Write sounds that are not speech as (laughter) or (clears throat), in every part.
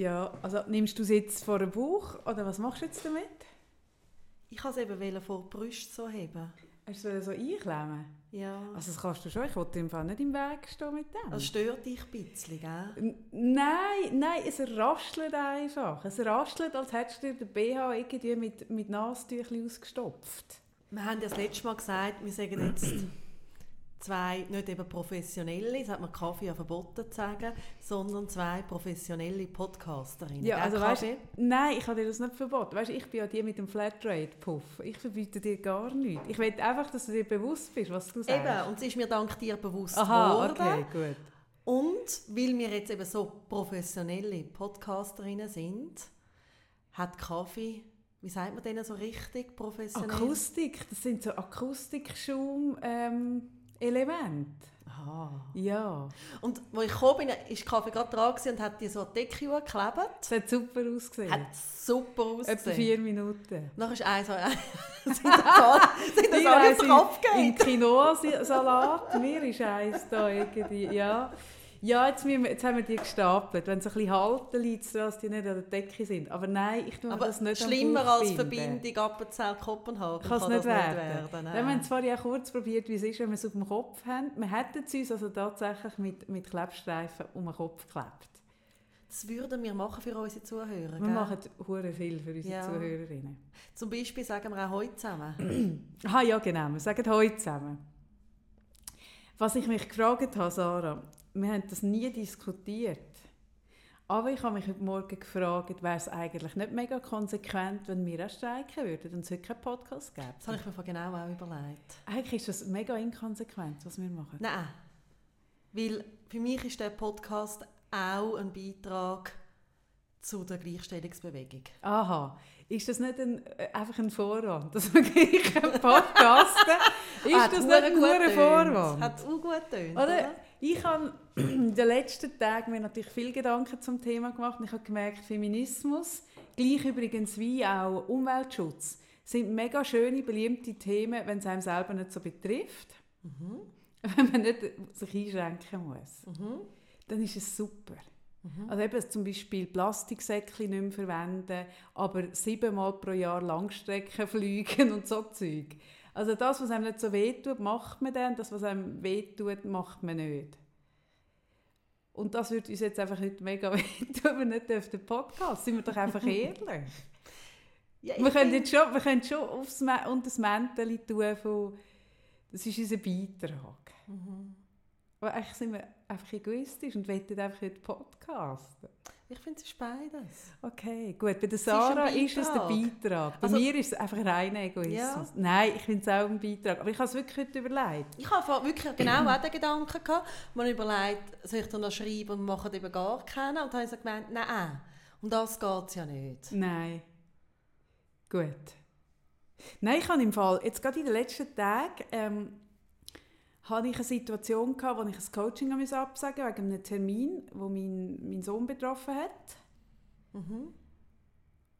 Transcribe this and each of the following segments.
Ja, also nimmst du es jetzt vor den Bauch oder was machst du jetzt damit? Ich wollte es eben vor die Brust so heben. Hast du es so einklemmen? Ja. Also das kannst du schon, ich wollte im Fall nicht im Weg stehen mit dem. Das stört dich ein bisschen, gell? N- Nein, nein, es raschelt einfach. Es raschelt, als hättest du dir den BH irgendwie mit, mit Nasentüchli ausgestopft. Wir haben ja das letzte Mal gesagt, wir sagen jetzt zwei, nicht eben professionelle, das hat man Kaffee ja verboten zu sagen, sondern zwei professionelle Podcasterinnen. Ja, also weißt, nein, ich habe dir das nicht verboten. Weißt, ich bin ja die mit dem Flatrate-Puff. Ich verbiete dir gar nichts. Ich will einfach, dass du dir bewusst bist, was du sagst. Eben, und es ist mir dank dir bewusst Aha, geworden. okay, gut. Und weil wir jetzt eben so professionelle Podcasterinnen sind, hat Kaffee, wie sagt man denen so richtig professionell? Akustik, das sind so Akustikschaum-Elemente. Aha. ja, Und als ich gekommen bin, ist Kaffee gerade dran und hat die so die Decke geklebt. es hat super ausgesehen. Hat super Etwa ausgesehen. vier Minuten. Nachher ist eins so, (laughs) (laughs) sind das alle, eins auf den in- Kopf Im? Quinoa-Salat, mir ist eins da irgendwie, ja. Ja, jetzt, wir, jetzt haben wir die gestapelt. Wenn sie ein bisschen halten, liegt dass die nicht an der Decke sind. Aber nein, ich tue Aber das nicht schlimmer als. Verbindung Appenzell-Kopenhagen Kann es nicht werden. werden. Wir haben zwar ja kurz probiert, wie es ist, wenn wir es auf dem Kopf haben. Wir hätten es uns also tatsächlich mit, mit Klebstreifen um den Kopf geklebt. Das würden wir machen für unsere Zuhörer. Wir gell? machen hure viel für unsere Ja. Zuhörerinnen. Zum Beispiel sagen wir auch heute zusammen. Ah ja, genau. Wir sagen heute zusammen. Was ich mich gefragt habe, Sarah, wir haben das nie diskutiert. Aber ich habe mich heute Morgen gefragt, wäre es eigentlich nicht mega konsequent, wenn wir auch streiken würden und es heute keinen Podcast gäbe? Das habe ich mir von genau auch überlegt. Eigentlich ist das mega inkonsequent, was wir machen. Nein, weil für mich ist der Podcast auch ein Beitrag zu der Gleichstellungsbewegung. Aha, ist das nicht ein, äh, einfach ein Vorwand, dass wir gleich podcasten? (laughs) ist Hat das nicht ein gut guter. Vorwand? Hat auch gut getönt, Oder? oder? Ich habe in den letzten Tagen mir natürlich viel Gedanken zum Thema gemacht und ich habe gemerkt, Feminismus, gleich übrigens wie auch Umweltschutz, sind mega schöne, beliebte Themen, wenn es einem selber nicht so betrifft. Wenn man nicht sich einschränken muss. Mhm. Dann ist es super. Also eben zum Beispiel Plastiksäckchen nicht mehr verwenden, aber siebenmal pro Jahr Langstrecken fliegen (laughs) und so Zeug. Also das, was einem nicht so wehtut, macht man dann. Das, was einem wehtut, macht man nicht. Und das würde uns jetzt einfach heute mega (laughs) wehtun, wenn wir nicht auf den Podcast. Sind wir doch einfach (laughs) ehrlich. Ja, wir können jetzt schon, wir können schon aufs unter das Mäntel tun von, das ist unser Beitrag. Mhm. Aber eigentlich sind wir einfach egoistisch und wollen einfach heute podcasten. Ich finde, es ist beides. Okay, gut. Bei der ist Sarah ist, es der Beitrag. Bei Also- mir ist es einfach reiner Egoismus. Ja. Nein, ich finde es auch ein Beitrag. Aber ich habe es wirklich heute überlegt. Ich habe wirklich genau auch den Gedanken gehabt. Man überlegt, soll ich dann noch schreiben und machen eben gar keinen? Und dann habe ich gemeint, nein, um das geht es ja nicht. Nein. Gut. Nein, ich habe im Fall, jetzt gerade in den letzten Tagen, ähm, hatte ich eine Situation gehabt, wo ich ein Coaching absagen musste, wegen einem Termin, wo mein, mein Sohn betroffen hat. Mhm.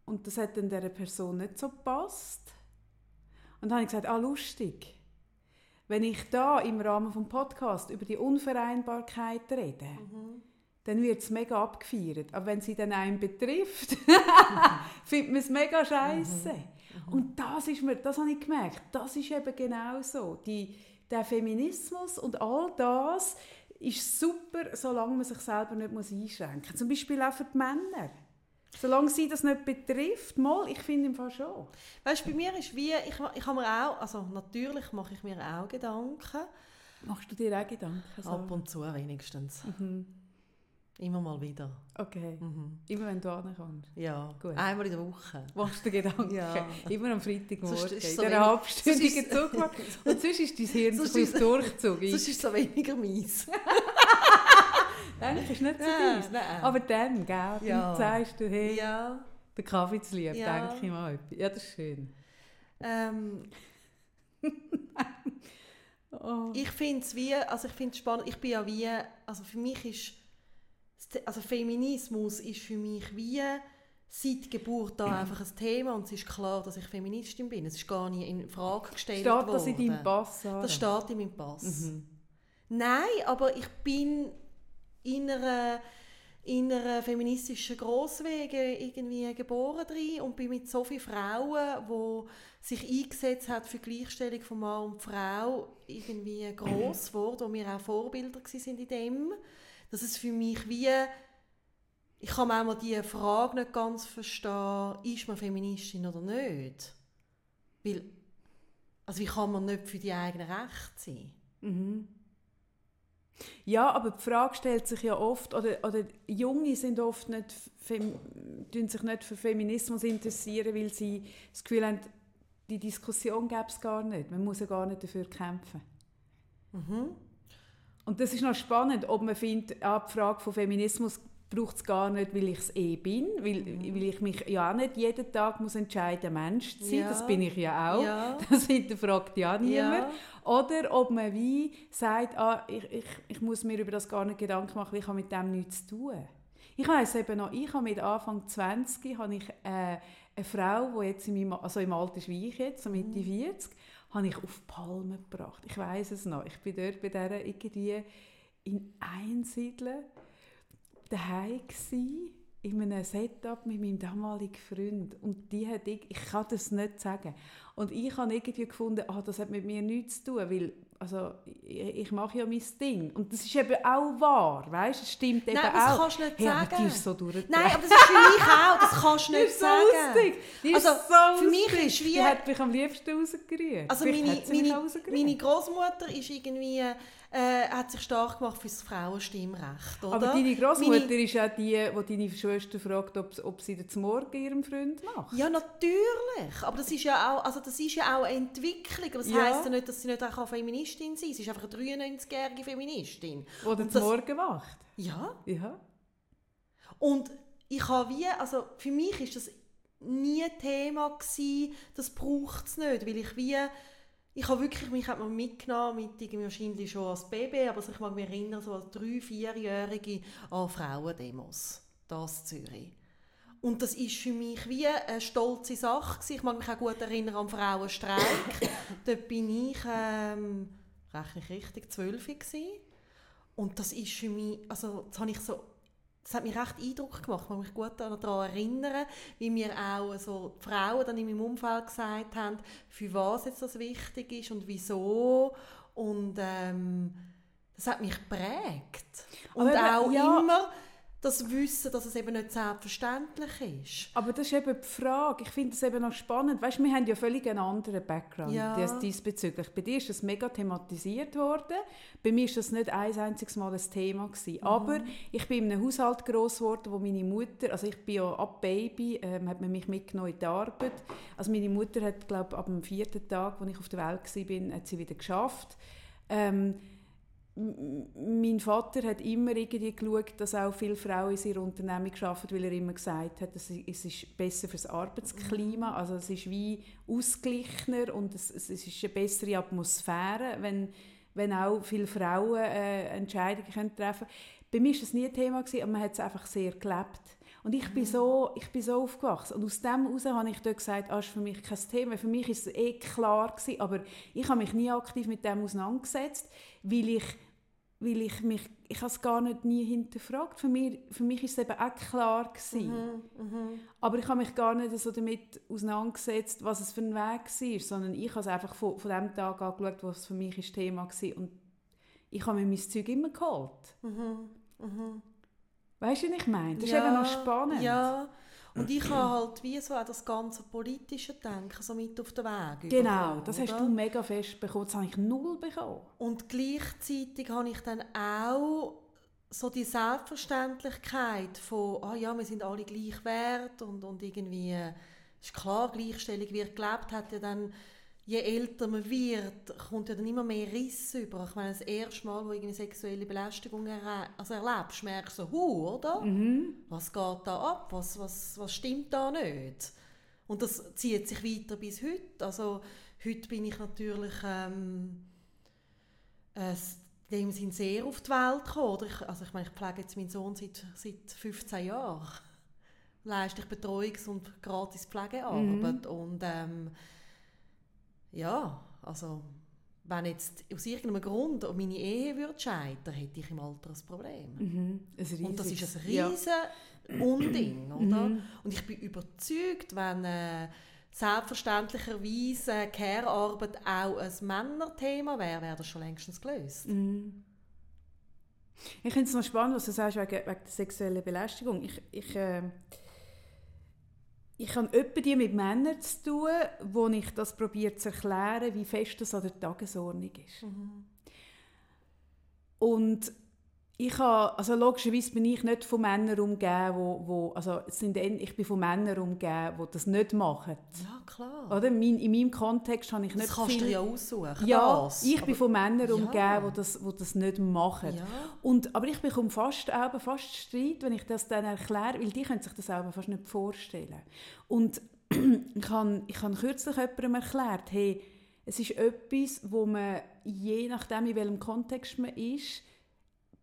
Und das hat dann dieser Person nicht so gepasst. Und dann habe ich gesagt, ah, lustig. Wenn ich da im Rahmen des Podcasts über die Unvereinbarkeit rede, dann wird es mega abgefeiert. Aber wenn sie dann einen betrifft, (laughs) findet man es mega scheiße. Und das ist mir, das habe ich gemerkt, das ist eben genau so. Die, der Feminismus und all das ist super, solange man sich selber nicht muss einschränken muss. Zum Beispiel auch für die Männer. Solange sie das nicht betrifft, mal, ich finde im Fall schon. Weißt du, bei mir ist wie, ich, ich habe mir auch, also natürlich mache ich mir auch Gedanken, Machst du dir auch Gedanken? So? ab und zu wenigstens. Mhm. Immer mal wieder. Okay. Mhm. Immer wenn du ankommst. Ja, Gut. einmal in der Woche. Machst du dir Gedanken? Ja. (laughs) Immer am Freitagmorgen. Sonst ist in so dieser wenig- halbstündigen Zugfahrt. (laughs) Und sonst ist dein Hirn so Sonst ein ist- Durchzug. (laughs) Sonst ist es so weniger mies. Eigentlich ist nicht so dies. nein. Aber dann, gell, dann Ja. sagst du, hey, Ja. der Kaffee zu lieb, Ja. denke ich mal. Ja, das ist schön. Ähm, Oh. ich finde es wie, also ich finde es spannend, ich bin ja wie, also für mich ist, also Feminismus ist für mich wie seit Geburt da (clears throat) einfach ein Thema und es ist klar, dass ich Feministin bin. Es ist gar nicht in Frage gestellt Steht das in worden. deinem Pass, Sarah? Das steht in meinem Pass. Mhm. Nein, aber ich bin in einer in einer feministischen Grosswege irgendwie geboren drin und bin mit so vielen Frauen, die sich eingesetzt hat für die Gleichstellung von Mann und Frau, irgendwie gross (clears throat) geworden, wo mir auch Vorbilder sind in dem. Dass es für mich wie ich kann manchmal die Frage nicht ganz verstehen, ist man Feministin oder nicht? Weil, also wie kann man nicht für die eigenen Rechte sein? Mhm. Ja, aber die Frage stellt sich ja oft, oder, oder Junge sind oft nicht, fem, sich nicht für Feminismus interessieren, weil sie das Gefühl haben, die Diskussion gäbe es gar nicht. Man muss ja gar nicht dafür kämpfen. Mhm. Und das ist noch spannend, ob man findet, ah, die Frage von Feminismus braucht es gar nicht, weil ich es eh bin, weil, mhm. weil ich mich ja auch nicht jeden Tag muss entscheiden Mensch zu sein, ja. das bin ich ja auch, ja. (laughs) das hinterfragt ja niemand. Ja. Oder ob man wie sagt, ah, ich, ich, ich muss mir über das gar nicht Gedanken machen, ich habe mit dem nichts zu tun. Ich weiß eben noch, ich habe mit Anfang 20 habe ich äh, eine Frau, die jetzt in meinem, also im Alter ist wie ich jetzt, so Mitte mhm. 40, habe ich auf Palmen gebracht. Ich weiß es noch. Ich bin dort bei der irgendwie in Einsiedeln daheim gsi in einem Setup mit meinem damaligen Freund und die hat ich, ich kann das nicht sagen und ich habe irgendwie gefunden, ah, das hat mit mir nichts zu tun, weil also ich, ich mache ja mein Ding und das ist eben auch wahr, weißt? Es stimmt eben Nein, das auch. kannst du nicht hey, sagen. Aber ist so Nein, aber das ist für mich (laughs) auch, das kannst du nicht das ist sagen. So lustig. Die also ist so für mich ist wie... Die hat mich am liebsten rausgerührt. Also meine, meine, meine Großmutter ist irgendwie äh, hat sich stark gemacht für das Frauenstimmrecht. Oder? Aber deine Großmutter meine... ist auch die, die deine Schwester fragt, ob, ob sie das morgen ihrem Freund macht. Ja, natürlich. Aber das ist ja auch, also das ist ja auch eine Entwicklung. Das ja. heisst ja nicht, dass sie nicht auch Feministin sein kann. Sie ist einfach eine 93-jährige Feministin. Oder das morgen macht. Ja. ja. Und ich habe wie, also für mich ist das nie Thema gewesen, das braucht es nicht, weil ich wie ich habe wirklich, mich hat man mitgenommen, mit irgendwie wahrscheinlich schon als Baby, aber ich mag mich erinnern, so als drei-, vierjährige an Frauendemos, das Zürich. Und das ist für mich wie eine stolze Sache Ich mag mich auch gut erinnern am Frauenstreik. (coughs) Dort bin ich, ähm, rechne ich richtig, zwölf Und das ist für mich, also das habe ich so das hat mich recht Eindruck gemacht. Ich kann mich gut daran erinnern, wie mir auch so die Frauen dann in meinem Umfeld gesagt haben, für was jetzt das wichtig ist und wieso. Und ähm, das hat mich geprägt. Und Aber, auch ja. immer das Wissen, dass es eben nicht selbstverständlich ist. Aber das ist eben die Frage. Ich finde es eben noch spannend. Weißt, wir haben ja völlig einen anderen Background ja. diesbezüglich. Bei dir ist das mega thematisiert worden. Bei mir ist das nicht ein einziges Mal ein Thema gewesen. Mhm. Aber ich bin in einem Haushalt groß geworden, wo meine Mutter, also ich bin ja ab Baby, ähm, hat man mich mitgenommen in die Arbeit. Also meine Mutter hat, glaube ab dem vierten Tag, als ich auf der Welt war, hat sie wieder geschafft. Ähm, mein Vater hat immer irgendwie geschaut, dass auch viele Frauen in seiner Unternehmung arbeiten, weil er immer gesagt hat, es ist besser für das Arbeitsklima, mhm. also es ist wie ausgeglichener und es, es ist eine bessere Atmosphäre, wenn, wenn auch viele Frauen äh, Entscheidungen können treffen können. Bei mir war das nie ein Thema, gewesen, aber man hat es einfach sehr gelebt. Und ich bin, mhm. so, ich bin so aufgewachsen. Und aus dem heraus habe ich dort gesagt, ah, ist für mich kein Thema. Für mich war es eh klar gewesen, aber ich habe mich nie aktiv mit dem auseinandergesetzt, weil ich weil ich mich, ich habe es gar nicht nie hinterfragt. Für mich, für mich ist es eben auch klar gewesen. Mhm, mh. Aber ich habe mich gar nicht so damit auseinandergesetzt, was es für ein Weg war, sondern ich habe es einfach von, von dem Tag angeschaut, was für mich das Thema war und ich habe mir mein Zeug immer geholt. Mhm, mh. Weißt du, was ich meine? Das ja, ist eben noch spannend. Ja, und ich habe halt wie so auch das ganze politische Denken so mit auf den Weg Genau, das hast du mega fest bekommen, das habe ich null bekommen. Und gleichzeitig habe ich dann auch so die Selbstverständlichkeit von, ah ja, wir sind alle gleich wert und, und irgendwie, ist klar, Gleichstellung wird gelebt, hat ja dann je älter man wird, kommt ja dann immer mehr Riss über. Ich meine, das erste Mal, wo du eine sexuelle Belästigung also erlebst, merkst du so, hu, oder? Mhm. Was geht da ab? Was, was, was stimmt da nicht? Und das zieht sich weiter bis heute. Also heute bin ich natürlich ähm, äh, in dem Sinn sehr auf die Welt gekommen. Ich, also ich meine, ich pflege jetzt meinen Sohn seit, seit 15 Jahren. Leiste ich Betreuungs- und gratis Pflegearbeit. Mhm. Und ähm, ja, also wenn jetzt aus irgendeinem Grund meine Ehe würde scheitern, hätte ich im Alter ein Problem. Mhm. Ein Und das ist ein Ja. riesen Unding, oder? Mhm. Und ich bin überzeugt, wenn äh, selbstverständlicherweise Care-Arbeit auch ein Männerthema wäre, wäre das schon längstens gelöst. Mhm. Ich finde es noch spannend, was du sagst wegen, wegen der sexuellen Belästigung. Ich, ich, äh, ich habe etwa die mit Männern zu tun, wo ich das probiere zu erklären, wie fest das an der Tagesordnung ist. Und ich habe, also logischerweise bin ich nicht von Männern umgeben, wo, wo also sind, ich bin von Männern umgeben, die das nicht machen. Ja, klar. Oder? Mein, in meinem Kontext habe ich nicht Das kannst viel... du ja aussuchen. ja, das. ich bin von Männern Ja. umgeben, die das, die das nicht machen. Ja. Und, aber ich bekomme fast, auch fast Streit, wenn ich das dann erkläre, weil die können sich das selber fast nicht vorstellen. Und (clears throat) ich habe, ich habe kürzlich jemandem erklärt, hey, es ist etwas, wo man, je nachdem, in welchem Kontext man ist,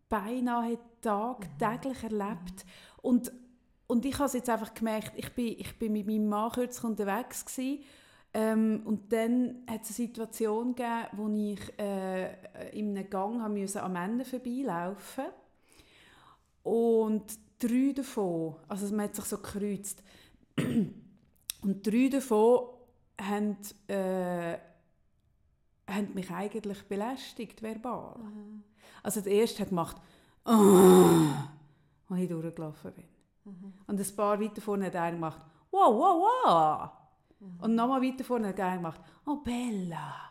beinahe tagtäglich erlebt. Und, und ich habe es jetzt einfach gemerkt, ich bin, ich bin mit meinem Mann kürzlich unterwegs gewesen, ähm, und dann hat es eine Situation gegeben, wo ich äh, in einem Gang haben an Männern vorbeilaufen. Und drei davon, also man hat sich so gekreuzt, und drei davon haben, äh, haben mich eigentlich belästigt, verbal. Also der erste hat gemacht, «Oh», als ich durchgelaufen bin. Und ein paar weiter vorne hat einer gemacht, «Wow, wow, wow!» Und nochmal weiter vorne hat einer gemacht, «Oh, Bella!»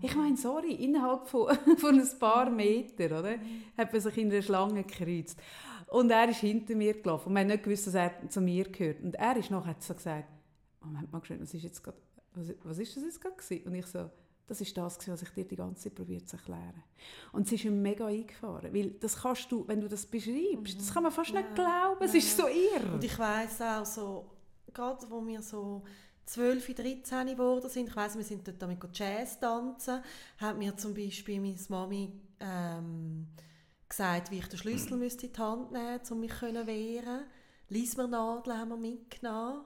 Ich meine, sorry, innerhalb von, (laughs) von ein paar Metern, oder? Hat man sich in einer Schlange gekreuzt. Und er ist hinter mir gelaufen. Und wir haben nicht gewusst, dass er zu mir gehört. Und er ist noch, hat so gesagt, Moment mal, was ist jetzt gerade, was, was ist das jetzt gerade? Und ich so, das ist das, was ich dir die ganze Zeit probiert zu erklären. Und es ist ihm mega eingefahren, weil das kannst du, wenn du das beschreibst, das kann man fast nicht glauben, es ist so irr. Und ich weiss auch so, gerade wo wir so 12, 13 geworden sind, ich weiss, wir sind dort damit Jazz tanzen, hat mir zum Beispiel meine Mami ähm, gesagt, wie ich den Schlüssel (clears throat) müsste in die Hand nehmen müsste, um mich zu wehren. Liesmernadeln haben wir mitgenommen.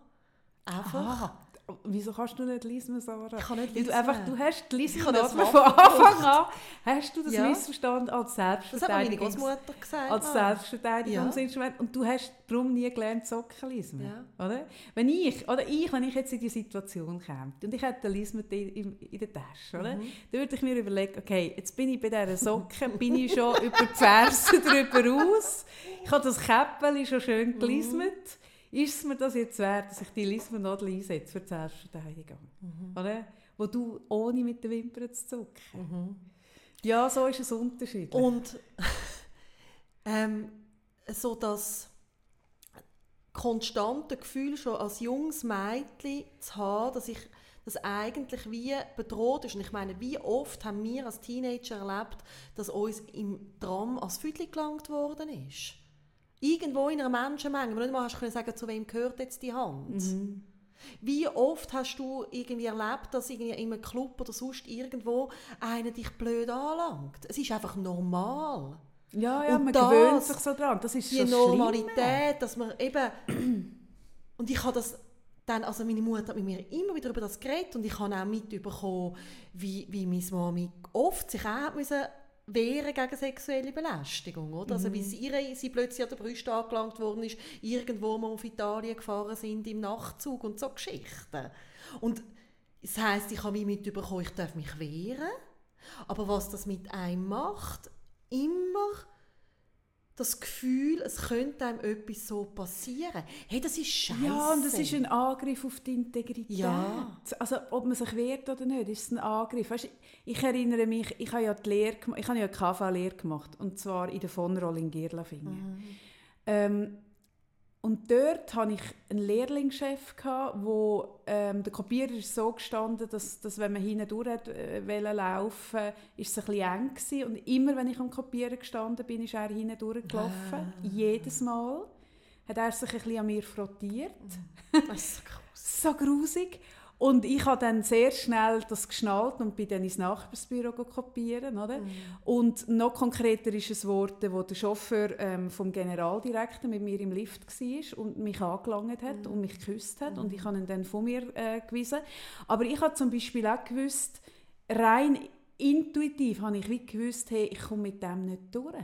Einfach. Aha. Wieso kannst du nicht lesen, Sarah? Ich kann nicht lesen. einfach, du hast die das von Anfang an, hast du das Ja. missverstanden als Das hat meine Großmutter gesagt. als Ah. Selbstverteidigungsinstrument und du hast darum nie gelernt Socken lesen, Ja. oder? Wenn ich oder ich, wenn ich jetzt in die Situation käme und ich hätte den Lesen in, in, der Tasche, oder? Mhm. Dann würde ich mir überlegen, okay, jetzt bin ich bei dieser Socke, bin ich schon (laughs) über die Ferse drüber aus, ich habe das Käppeli schon schön Mhm. Ist es mir das jetzt wert, dass ich die Lismernadel einsetze für die Selbstverteidigung? Mhm. Oder? Wo du ohne mit den Wimpern zu zucken. Ja, so ist es unterschiedlich. Und (laughs) ähm, so das konstante Gefühl schon als junges Mädchen zu haben, dass ich das eigentlich wie bedroht ist. Und ich meine, wie oft haben wir als Teenager erlebt, dass uns im Tram als Füdli gelangt worden ist? Irgendwo in einer Menschenmenge, wo du nicht mal hast können sagen, zu wem gehört jetzt die Hand. Wie oft hast du irgendwie erlebt, dass irgendwie in einem Club oder sonst irgendwo einer dich blöd anlangt? Es ist einfach normal. Ja, ja, Und man das- gewöhnt sich so dran. Das ist Die schon Normalität, dass man eben... (clears throat) Und ich habe das dann, also meine Mutter hat mit mir immer wieder über das geredet und ich habe auch mitbekommen, wie, wie meine Mami oft sich auch müssen wehren gegen sexuelle Belästigung, oder? Also wie sie, ihre, sie plötzlich an der Brüste angelangt worden ist, irgendwo mal auf Italien gefahren sind im Nachtzug und so Geschichten. Und das heisst, ich habe mich mitbekommen, ich darf mich wehren, aber was das mit einem macht, immer das Gefühl, es könnte einem etwas so passieren. Hey, das ist scheiße. Ja, und das ist ein Angriff auf die Integrität. Ja. Also ob man sich wehrt oder nicht, ist es ein Angriff. Weißt, ich erinnere mich, ich habe ja die Lehre, ich habe ja KV-Lehre gemacht, und zwar in der Vonroll in Gierlafingen. Ähm, und dort hatte ich einen Lehrlingschef, gehabt, wo ähm, der Kopierer ist so gestanden, dass, dass wenn man hinten durch hat, äh, wollte laufen, ist es ein eng gewesen. Und immer, wenn ich am Kopieren gestanden bin, ist er hinten durchgelaufen. Jedes Mal hat er sich ein bisschen an mir frottiert. (laughs) Das ist so gross. So grusig. Und ich habe dann sehr schnell das geschnallt und bin dann ins Nachbarsbüro kopieren, oder? Und noch konkreter ist es geworden, wo der Chauffeur ähm, vom Generaldirektor mit mir im Lift war und mich angelangt hat und mich geküsst hat und ich habe ihn dann von mir äh, gewiesen. Aber ich habe zum Beispiel auch gewusst, rein intuitiv habe ich wie gewusst, hey, ich komme mit dem nicht durch.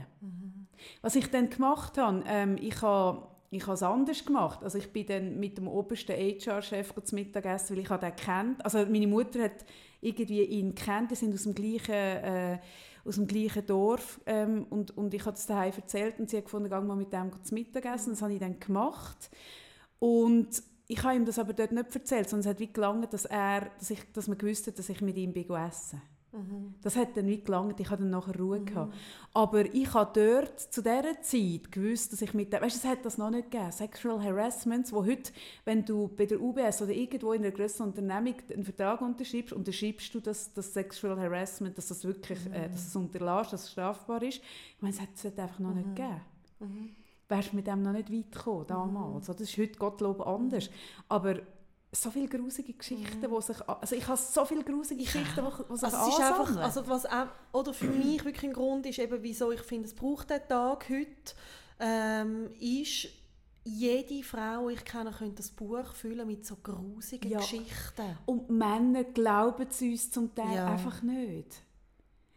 Was ich dann gemacht habe, ähm, ich habe ich habe es anders gemacht. Also ich bin dann mit dem obersten HR-Chef zum Mittagessen, weil ich den kennt. Also meine Mutter hat irgendwie ihn kennt. Die sind aus dem gleichen, äh, aus dem gleichen Dorf ähm, und, und ich habe es daheim erzählt und sie hat gefunden, geh mal mit dem zum Mittagessen. Das habe ich dann gemacht und ich habe ihm das aber dort nicht erzählt, sondern es hat wie gelangt, dass er, dass ich, dass man gewusst hat, dass ich mit ihm bin essen. Mhm. Das hat dann nicht gelangt, ich hatte dann nachher Ruhe mhm. gehabt. Aber ich habe dort zu dieser Zeit gewusst, dass ich mit dem, weißt du, es hat das noch nicht gegeben, Sexual Harassments, wo heute, wenn du bei der UBS oder irgendwo in einer größeren Unternehmung einen Vertrag unterschreibst, unterschreibst du das, das Sexual Harassment, dass das wirklich, mhm. äh, dass es unterlässt, dass es strafbar ist. Ich meine, es hat es einfach noch nicht mhm. gegeben. Mhm. Wärst du mit dem noch nicht weit gekommen, damals. Mhm. Das ist heute Gottlob anders. Aber so viele grusige Geschichten, mhm. wo sich, also ich habe so viele grusige Geschichten, ja. wo, wo sich also es ist einfach, also was auch, oder für mich wirklich ein Grund ist, eben, wieso ich finde, es braucht den Tag heute, ähm, ist, jede Frau, die ich kenne, könnte das Buch füllen mit so grusigen ja. Geschichten. Und Männer glauben es uns zum Teil ja. einfach nicht.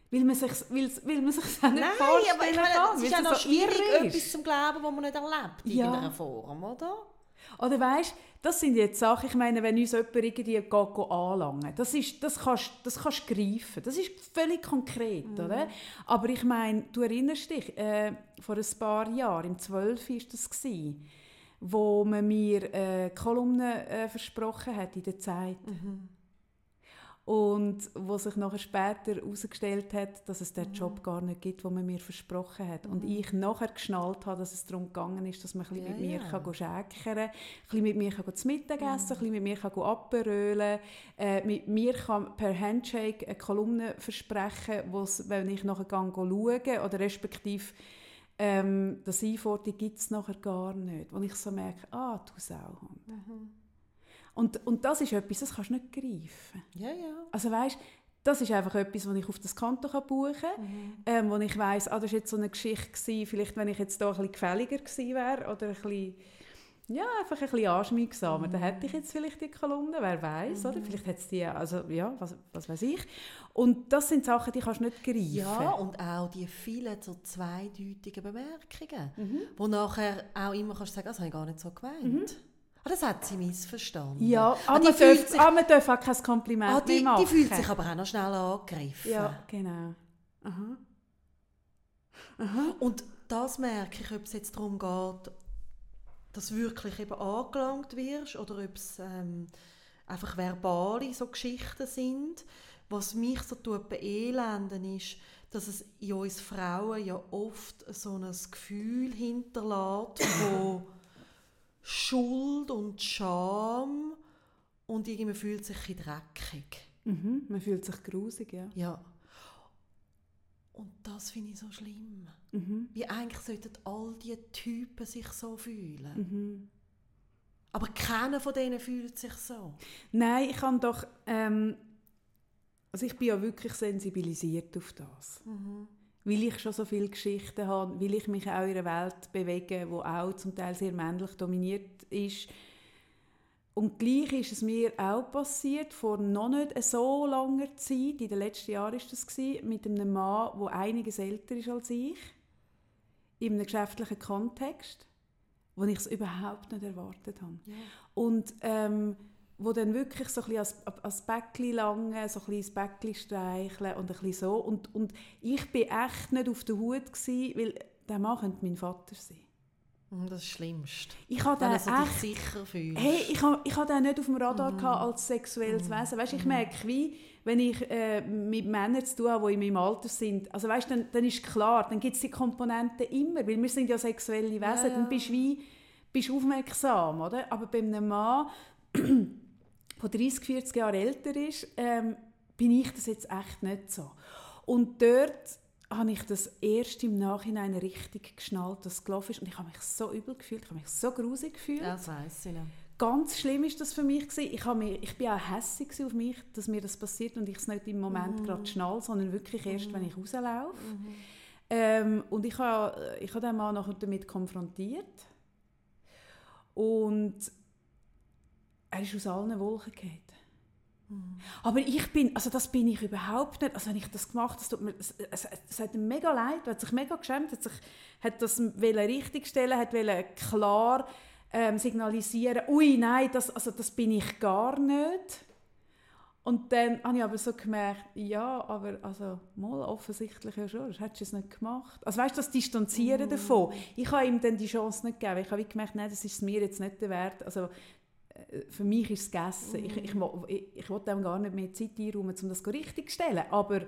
Weil man sich, weil, weil man sich nicht Nein, vorstellen aber ich meine, kann. Es ist ja noch so schwierig, etwas zu glauben, was man nicht erlebt in ja. irgendeiner Form, oder? Oder weißt, das sind jetzt Sachen, ich meine, wenn uns jemand irgendwie geht, anlangen, das, ist, das kannst du das kannst greifen, das ist völlig konkret, mhm. oder? Aber ich meine, du erinnerst dich, äh, vor ein paar Jahren, im 12. war das, gewesen, wo man mir äh, Kolumnen äh, versprochen hat in der Zeit. Mhm und wo sich nachher später herausgestellt hat, dass es den Job gar nicht gibt, den man mir versprochen hat. Und mhm. ich nachher geschnallt habe, dass es darum gegangen ist, dass man ein bisschen ja, mit mir ja. kann schäkern kann, ein bisschen mit mir kann zu Mittag essen, mhm. ein bisschen mit mir kann abberölen, äh, mit mir kann per Handshake eine Kolumne versprechen, wo's, wenn ich nachher gehe, schaue oder respektive ähm, das Einforderung gibt es nachher gar nicht. Wo ich so merke, ah, du Sauhund. Mhm. Und, und das ist etwas, das kannst du nicht greifen. Ja, ja. Also weißt, das ist einfach etwas, was ich auf das Konto buchen kann, mhm. ähm, wo ich weiss, ah, das war jetzt so eine Geschichte, gewesen, vielleicht wenn ich jetzt da ein bisschen gefälliger gewesen wäre oder ein bisschen, ja, einfach ein bisschen anschmiegsamer, mhm. dann hätte ich jetzt vielleicht die Kolumne, wer weiß, mhm. oder? Vielleicht hätte es die, also ja, was, was weiß ich. Und das sind Sachen, die kannst du nicht greifen. Ja, und auch die vielen so zweideutigen Bemerkungen, mhm. wo nachher auch immer kannst du sagen, das habe ich gar nicht so gemeint. Ah, das hat sie missverstanden. Ja, aber, ah, man, darf, sich, ah, man darf auch kein Kompliment ah, die, machen. Die fühlt sich aber auch noch schnell angegriffen. Ja, genau. Aha. Aha. Und das merke ich, ob es jetzt darum geht, dass wirklich eben angelangt wirst oder ob es ähm, einfach verbale so Geschichten sind. Was mich so beelenden ist, dass es in uns Frauen ja oft so ein Gefühl hinterlässt, wo (coughs) Schuld und Scham und irgendwie fühlt sich ein dreckig. Mhm, man fühlt sich grusig, ja. Ja. Und das finde ich so schlimm. Mhm. Wie eigentlich sollten all diese Typen sich so fühlen. Mhm. Aber keiner von denen fühlt sich so. Nein, ich kann doch... Ähm, also ich bin ja wirklich sensibilisiert auf das. Mhm weil ich schon so viele Geschichten habe, weil ich mich auch in einer Welt bewege, die auch zum Teil sehr männlich dominiert ist. Und gleich ist es mir auch passiert, vor noch nicht so langer Zeit, in den letzten Jahren war das, gewesen, mit einem Mann, der einiges älter ist als ich, in einem geschäftlichen Kontext, wo ich es überhaupt nicht erwartet habe. Ja. Und ähm, wo dann wirklich so ein bisschen als, als Bäckchen lange, so ein bisschen das Bäckchen streicheln und ein bisschen so. Und, und ich war echt nicht auf der Hut, gewesen, weil der Mann könnte mein Vater sein. Mm, das ist das Schlimmste. Ich habe Wenn du dich sicher fühlst. Hey, ich habe, ich habe den nicht auf dem Radar mm. als sexuelles mm. Wesen. Weißt, ich mm. merke, wie, wenn ich äh, mit Männern zu tun habe, die in meinem Alter sind, also weißt, dann, dann ist klar, dann gibt es die Komponenten immer, weil wir sind ja sexuelle Wesen, ja, ja. dann bist du wie, bist aufmerksam, oder? Aber bei einem Mann (clears throat) der 30, 40 Jahre älter ist, ähm, bin ich das jetzt echt nicht so. Und dort habe ich das erst im Nachhinein richtig geschnallt, dass es gelaufen ist. Und ich habe mich so übel gefühlt, ich habe mich so grusig gefühlt. Das weiss ich. Nicht. Ganz schlimm ist das für mich gewesen. Ich, habe mich, ich bin auch hässlich auf mich, dass mir das passiert und ich es nicht im Moment mm. gerade schnall, sondern wirklich erst, mm. wenn ich rauslaufe. Mm. Ähm, und ich habe, ich habe den Mann nachher damit konfrontiert. Und er ist aus allen Wolken gefallen. Aber ich bin, also das bin ich überhaupt nicht. Also wenn ich das gemacht das tut mir, es, es, es hat ihm mega leid, hat sich mega geschämt, hat sich hat das richtig stellen, hat klar ähm, signalisieren, ui, nein, das, also das bin ich gar nicht. Und dann habe ich aber so gemerkt, ja, aber also, mal offensichtlich ja schon, hättest du es nicht gemacht. Also weißt du, das Distanzieren mm. davon. Ich habe ihm dann die Chance nicht gegeben. Ich habe gemerkt, nein, das ist mir jetzt nicht wert. Also für mich ist es gegessen. Ich, ich, ich, ich wollte dem gar nicht mehr Zeit einräumen, um das richtig zu stellen. Aber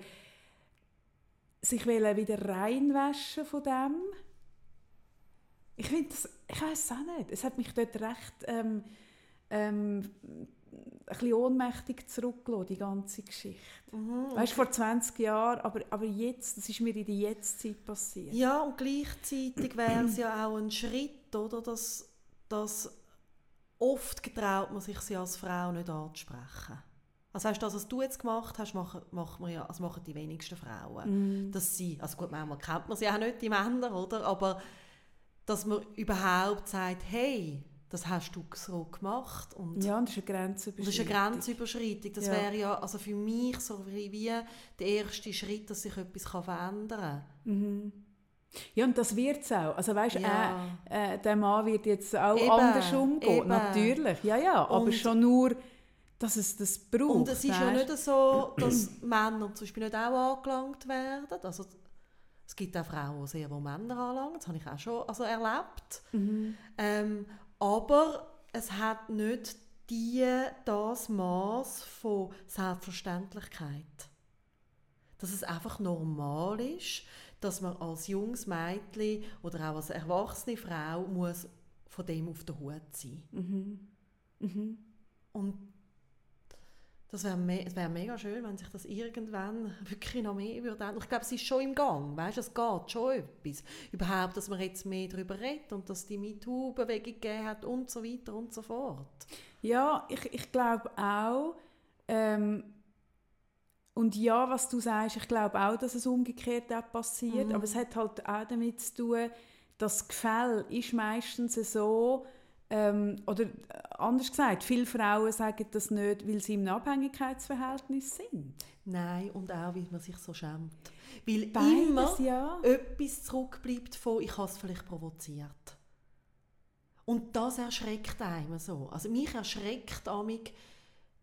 sich wieder reinwaschen von dem, ich finde das, ich weiß es auch nicht. Es hat mich dort recht ähm, ähm, ein bisschen ohnmächtig zurückgelassen, die ganze Geschichte. Mhm, okay. Weißt vor 20 Jahren, aber, aber jetzt, das ist mir in der Jetztzeit passiert. Ja, und gleichzeitig wäre es ja auch ein Schritt, oder, dass, dass oft getraut man sich sie als Frau nicht anzusprechen. Also weißt, das, was du jetzt gemacht hast, machen, machen, wir ja, also machen die wenigsten Frauen. Mm. Dass sie, also gut, manchmal kennt man sie auch nicht, die Männer, oder? Aber dass man überhaupt sagt, hey, das hast du so gemacht. Und ja, das ist eine Grenzüberschreitung. Das ist eine Grenzüberschreitung. Das ja. wäre ja also für mich so wie, wie der erste Schritt, dass sich etwas verändern kann. Mhm. Ja, und das wird es auch. Also weißt, ja. äh, äh, der Mann wird jetzt auch eben, anders umgehen, eben. natürlich. Ja, ja, aber und, schon nur, dass es das braucht. Und es ist weißt? ja nicht so, dass (clears throat) Männer zum Beispiel nicht auch angelangt werden. Also es gibt auch Frauen, die sehr wo Männer anlangen. Das habe ich auch schon also erlebt. Mhm. Ähm, aber es hat nicht die, das Maß von Selbstverständlichkeit. Dass es einfach normal ist, dass man als junges Mädchen oder auch als erwachsene Frau muss von dem auf der Hut sein. Mhm. Mhm. Und das wäre me wär mega schön, wenn sich das irgendwann wirklich noch mehr würde. Ich glaube, es ist schon im Gang. Weißt, es geht schon etwas. Überhaupt, dass man jetzt mehr darüber redet und dass die MeToo-Bewegung gegeben hat und so weiter und so fort. Ja, ich, ich glaube auch. Ähm, und ja, was du sagst, ich glaube auch, dass es umgekehrt auch passiert. Mhm. Aber es hat halt auch damit zu tun, das Gefälle ist meistens so, ähm, oder äh, anders gesagt, viele Frauen sagen das nicht, weil sie im Abhängigkeitsverhältnis sind. Nein, und auch, weil man sich so schämt. Weil Beides, immer ja. etwas zurückbleibt von, ich habe es vielleicht provoziert. Und das erschreckt einem so. Also mich erschreckt amig,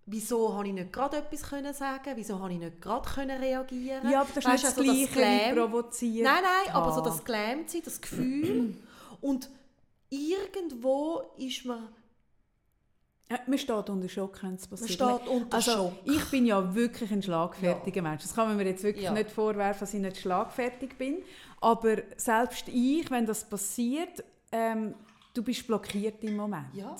wieso habe ich nicht gerade etwas können sagen wieso habe ich nicht gerade können reagieren Ja, aber das weißt, ist also das provoziert. Nein, nein, aber so das Gelähmtsein, das Gefühl und irgendwo ist man ja, man steht unter Schock, wenn es passiert. Man steht unter also, Schock. Ich bin ja wirklich ein schlagfertiger ja. Mensch. Das kann man mir jetzt wirklich ja. nicht vorwerfen, dass ich nicht schlagfertig bin. Aber selbst ich, wenn das passiert, ähm, du bist blockiert im Moment. Ja.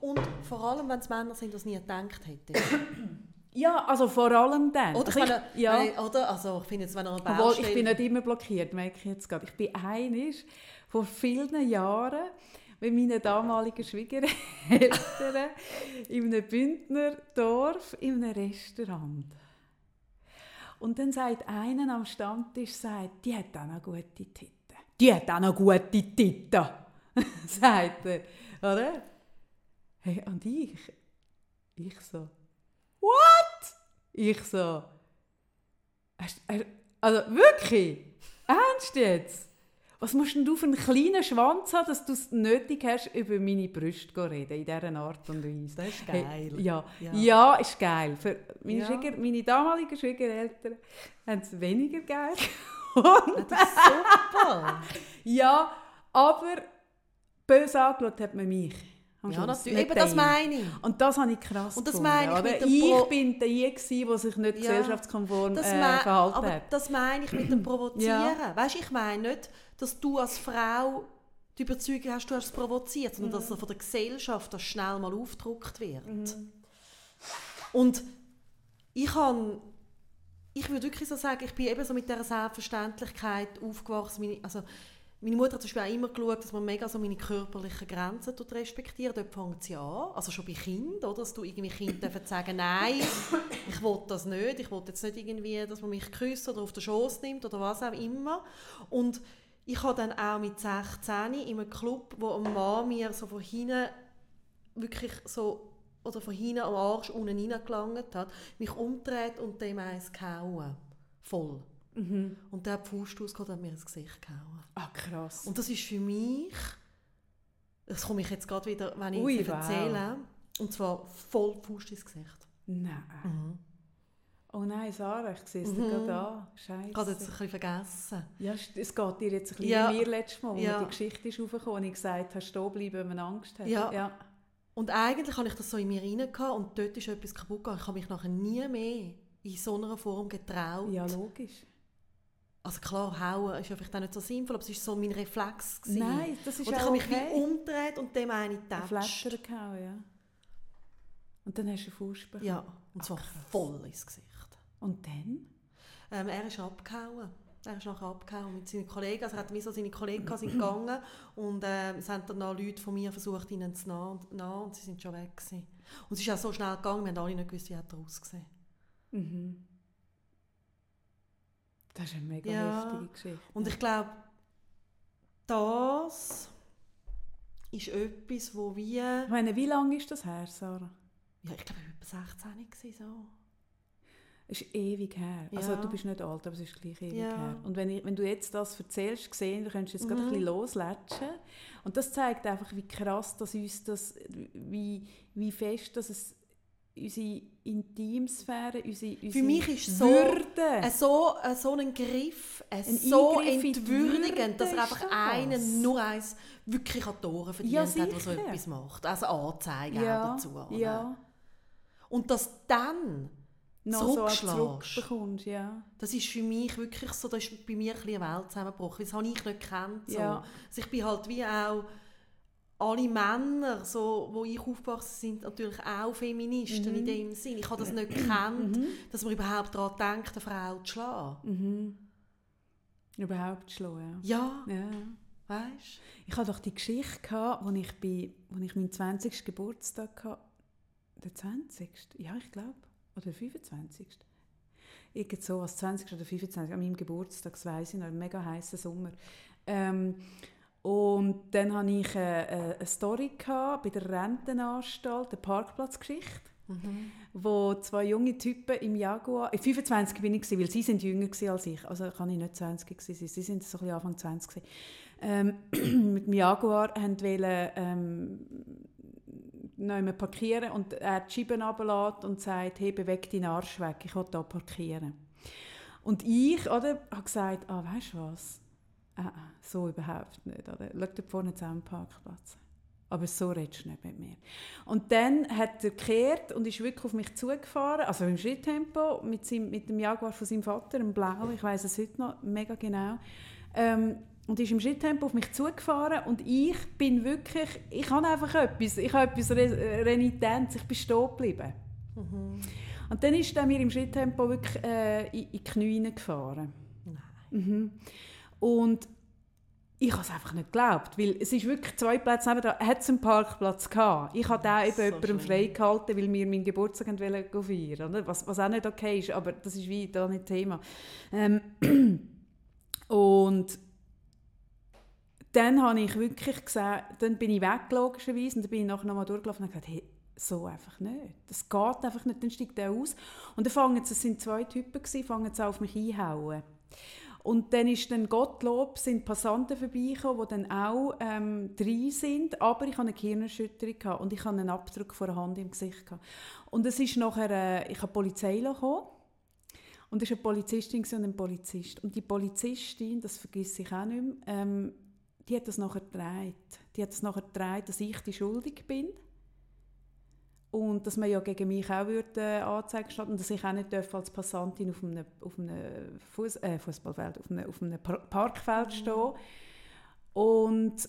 Und vor allem, wenn es Männer sind, die es nie gedacht hätten. (coughs) Ja, also vor allem dann. Oder, also ich, ja. oder also ich finde jetzt, wenn er Obwohl, ich bin nicht immer blockiert, merke ich jetzt gerade. Ich bin einig vor vielen Jahren mit meinen damaligen Schwiegereltern (coughs) in einem Bündner Dorf in einem Restaurant. Und dann sagt einer am Stammtisch, sagt, die hat auch noch gute Titten. Die hat auch noch gute Titten, (laughs) sagt er. Oder? Hey, und ich, ich so, what? Ich so, also wirklich? Ernst jetzt? Was musst denn du für einen kleinen Schwanz haben, dass du es nötig hast, über meine Brüste zu reden, in dieser Art und Weise? Das ist geil. Hey, ja. ja. Ja. ist geil. Für meine, ja. Schwieger, meine damaligen Schwiegereltern haben es weniger geil (laughs) gefunden. Das ist super. ja, aber böse angeschaut hat man mich. Ja, natürlich. Eben, das meine ich. Und das habe ich krass Und das meine ich mit dem Ich bin der, der sich nicht ja, gesellschaftskonform äh, verhalten aber hat. das meine ich mit dem Provozieren. Ja. Weißt, ich meine nicht, dass du als Frau die Überzeugung hast, du hast es provoziert, sondern mhm. dass von der Gesellschaft das schnell mal aufgedruckt wird. Mhm. Und ich habe ich würde wirklich so sagen, ich bin eben so mit dieser Selbstverständlichkeit aufgewachsen. Also, meine Mutter hat zum Beispiel auch immer geschaut, dass man mega so meine körperlichen Grenzen respektiert. Dort fängt sie an. Also schon bei Kindern, oder? Dass du irgendwie Kindern (coughs) sagen, nein, ich will das nicht. Ich will jetzt nicht irgendwie, dass man mich küsst oder auf den Schoß nimmt oder was auch immer. Und ich habe dann auch mit 16 in einem Club, wo ein Mann mir so von hinten wirklich so oder von hinten am Arsch unten reingelangt hat, mich umdreht und dem eins gehauen. Voll. Mhm. Und der und hat mir ins Gesicht gehauen. Ah, krass. Und das ist für mich, das komme ich jetzt gerade wieder, wenn ich Ui, es wow. erzähle, und zwar voll die Faust ins Gesicht. Nein. Mhm. Oh nein, Sarah, ich sehe es Mhm. gerade an. Scheiße. Ich habe jetzt ein bisschen vergessen. Ja, es geht dir jetzt ein bisschen Ja. wie mir letztes Mal, wo Ja. die Geschichte ist aufgekommen und ich gesagt habe, stehen bleiben, wenn man Angst hat. Ja. ja. Und eigentlich habe ich das so in mir rein und dort ist etwas kaputt gegangen. Ich habe mich nachher nie mehr in so einer Form getraut. Ja, logisch. Also klar, hauen ist ja vielleicht auch nicht so sinnvoll, aber es war so mein Reflex. Gewesen. Nein, das ist und ich habe mich okay. wie umgedreht und dem eine Ein getatscht. Flatter gehauen, ja. Und dann hast du einen Fuß bekommen. Ja, und zwar krass. voll ins Gesicht. Und dann? Ähm, er ist abgehauen. Er ist nachher abgehauen mit seinen Kollegen. Also er hat wie so seine Kollegen sind gegangen und ähm, es haben dann noch Leute von mir versucht, ihnen zu nahen und, nahen und sie sind schon weg gewesen. Und es ist auch so schnell gegangen, wir haben alle nicht gewusst, wie er ausgesehen. Mhm. Das ist eine mega Ja. heftige Geschichte. Und ich glaube, das ist etwas, wo wir... Ich meine, wie lange ist das her, Sarah? Ja, ich glaube, ich war etwa 16 gewesen, so. Es ist ewig her. Also Ja. du bist nicht alt, aber es ist gleich ewig Ja. her. Und wenn, ich, wenn du jetzt das erzählst, gesehen, du könntest jetzt gerade ein Mhm. bisschen loslatschen. Und das zeigt einfach, wie krass dass uns das, wie, wie fest dass es unsere Intimsphäre, unsere, unsere Für mich ist so Würde. Ein so, so ein Griff, ein Ein so entwürdigend, dass er einfach das. einen, nur eins, wirklich an die Ohren verdient Ja, hat, der so etwas macht. Also Anzeigen ja, auch dazu. oder? ja, Und dass dann noch so zurückbekommst, ja. Das ist für mich wirklich so, das ist bei mir ein bisschen eine Welt zusammengebrochen. Das habe ich nicht gekannt. So. Ja. Also ich bin halt wie auch alle Männer, so, wo ich aufgewachsen sind, natürlich auch Feministen in dem Sinn. Ich habe das nicht gekannt, Mhm. dass man überhaupt daran denkt, eine Frau zu schlagen. Mhm. Überhaupt schlagen, Ja, ja. ja. weißt Ich hatte doch die Geschichte, gehabt, wo ich, bei, wo ich meinen 20. Geburtstag hatte. Der 20. Ja, ich glaube. Oder der 25. Irgend so, als 20. oder 25. An meinem Geburtstag, das weiss ich noch, ein mega heißer Sommer. Ähm, und dann hatte ich äh, äh, eine Story gehabt bei der Rentenanstalt, eine Parkplatzgeschichte wo zwei junge Typen im Jaguar, äh, 25 bin ich gewesen, weil sie sind jünger als ich, also kann ich nicht 20 gewesen sein, sie sind so ein bisschen Anfang 20 gewesen. Ähm, (clears throat) mit dem Jaguar haben wollen, ähm, noch parkieren und er die Scheiben runterlässt und sagt, hey, beweg deinen Arsch weg, ich will hier parkieren. Und ich, oder, habe gesagt, ah, weißt du was, ah, ah, so überhaupt nicht, oder, schau da vorne zusammen Parkplatz. Aber so redest du nicht mit mir. Und dann hat er gekehrt und ist wirklich auf mich zugefahren, also im Schritttempo, mit, seinem, mit dem Jaguar von seinem Vater, im Blau, ich weiß es heute noch mega genau. Ähm, und ist im Schritttempo auf mich zugefahren und ich bin wirklich, ich habe einfach etwas, ich habe etwas Re Renitenz, ich bin stehen geblieben. Und dann ist er mir im Schritttempo wirklich äh, in, in die Knie gefahren. Mhm. Und ich habe es einfach nicht geglaubt, weil es ist wirklich zwei Plätze neben da, hat es einen Parkplatz gehabt. Ich habe den eben So jemandem freigehalten, weil wir meinen Geburtstag wollten feiern, oder? Was, was auch nicht okay ist, aber das ist wie da nicht Thema. Ähm, (clears throat) und dann habe ich wirklich gesagt, dann bin ich weg, logischerweise, und dann bin ich nachher nochmal durchgelaufen und habe gesagt, hey, so einfach nicht. Das geht einfach nicht. Dann steigt der aus. Und dann fangen sie, es sind zwei Typen gewesen, fangen sie auf mich einhauen. Und dann ist dann Gottlob, sind Passanten vorbeigekommen, die dann auch ähm, drin sind, aber ich hatte eine Gehirnerschütterung und ich hatte einen Abdruck von der Hand im Gesicht. Gehabt. Und es ist nachher, äh, ich habe Polizei gekommen und es war eine Polizistin und ein Polizist. Und die Polizistin, das vergesse ich auch nicht mehr, ähm, die hat das nachher gedreht. Die hat das nachher gedreht, dass ich die schuldig bin. Und dass man ja gegen mich auch würde, äh, Anzeige statt und dass ich auch nicht darf als Passantin auf einem, auf einem Fuß, äh, Fußballfeld, auf einem, auf einem Par Parkfeld stehen. Und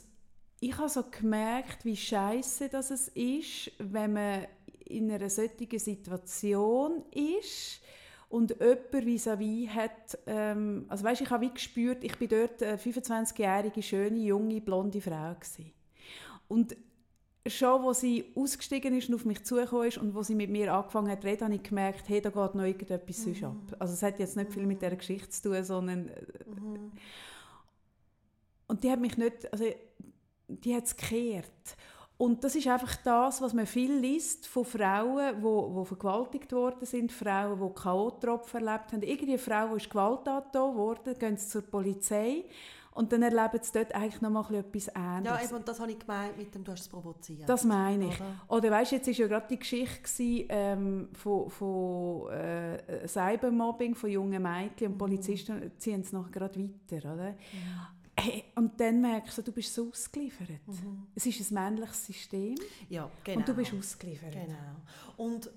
ich habe so gemerkt, wie scheiße das es ist, wenn man in einer solchen Situation ist und jemand vis-à-vis hat, ähm, also weißt, ich habe wie gespürt, ich bin dort eine 25-jährige, schöne, junge, blonde Frau gewesen. Und schon, als sie ausgestiegen ist und auf mich zugekommen ist und wo sie mit mir angefangen hat zu reden, habe ich gemerkt, hey, da geht noch irgendetwas sonst ab. Also es hat jetzt nicht viel mit dieser Geschichte zu tun, sondern... äh, Und die hat mich nicht... Also, die hat es gekehrt. Und das ist einfach das, was man viel liest von Frauen, die wo, wo vergewaltigt worden sind, Frauen, die K.O.-Tropfen erlebt haben. Irgendwie eine Frau, die ist Gewalt worden, gehen sie zur Polizei und dann erleben sie dort eigentlich noch mal etwas Ähnliches. Ja, eben, und das habe ich gemeint mit dem, du hast es provoziert. Das meine ich. Oder? Oder weißt, jetzt ist ja gerade die Geschichte gewesen, ähm, von, von äh, Cybermobbing von jungen Mädchen und Mhm. Polizisten ziehen es noch gerade weiter, oder? Hey, und dann merkst du, du bist so ausgeliefert. Es ist ein männliches System Ja, genau. und du bist ausgeliefert. Genau. Und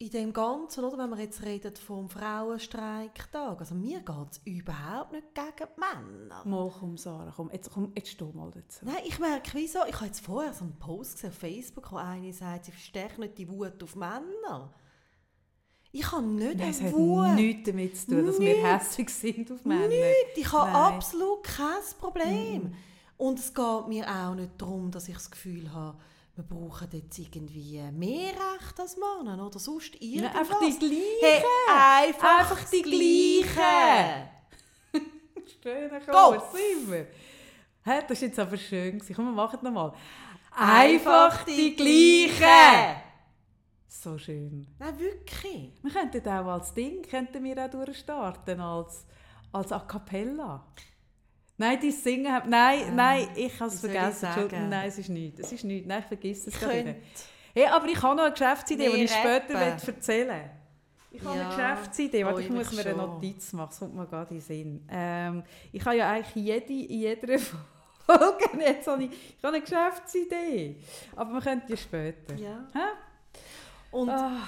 in dem Ganzen, oder, wenn wir jetzt reden vom Frauenstreiktag, also mir geht es überhaupt nicht gegen die Männer. Mal komm, Sarah, komm, jetzt, komm, jetzt steh mal dazu. Nein, ich merke, wieso, ich habe jetzt vorher so einen Post gesehen auf Facebook, wo eine sagt, sie verstärkt nicht die Wut auf Männer. Ich habe nicht Nein, es eine hat Wut. nichts damit zu tun, dass wir Nichts. hässlich sind auf Männer. Ich habe Nein. absolut kein Problem. Und es geht mir auch nicht darum, dass ich das Gefühl habe, wir brauchen jetzt irgendwie mehr Recht als Männer oder sonst irgendwas. einfach die gleichen. Hey, einfach, Einfach die das Gleiche. Schöner. Chor, sind wir. Hä, das war jetzt aber schön. Komm, wir machen es nochmal. Einfach die gleichen. So schön. Nein, wirklich. Wir könnten auch als Ding, könnten wir auch durchstarten, als, als A Cappella. Nein, die Singen, haben- nein, nein, ich habe es vergessen. nein, es ist nichts. Es ist nichts. Nein, ich vergesse es gerade. Hey, aber ich habe noch eine Geschäftsidee, die ich später rappen. will erzählen Ich habe Ja, eine Geschäftsidee. Warte, ich oh, muss ich mir eine schon. Notiz machen, das kommt mir gerade in den Sinn. Ähm, ich habe ja eigentlich jede, in jeder (laughs) Folge jetzt habe ich, ich habe eine Geschäftsidee. Aber wir können die später. Ja. Hä? Und Ah,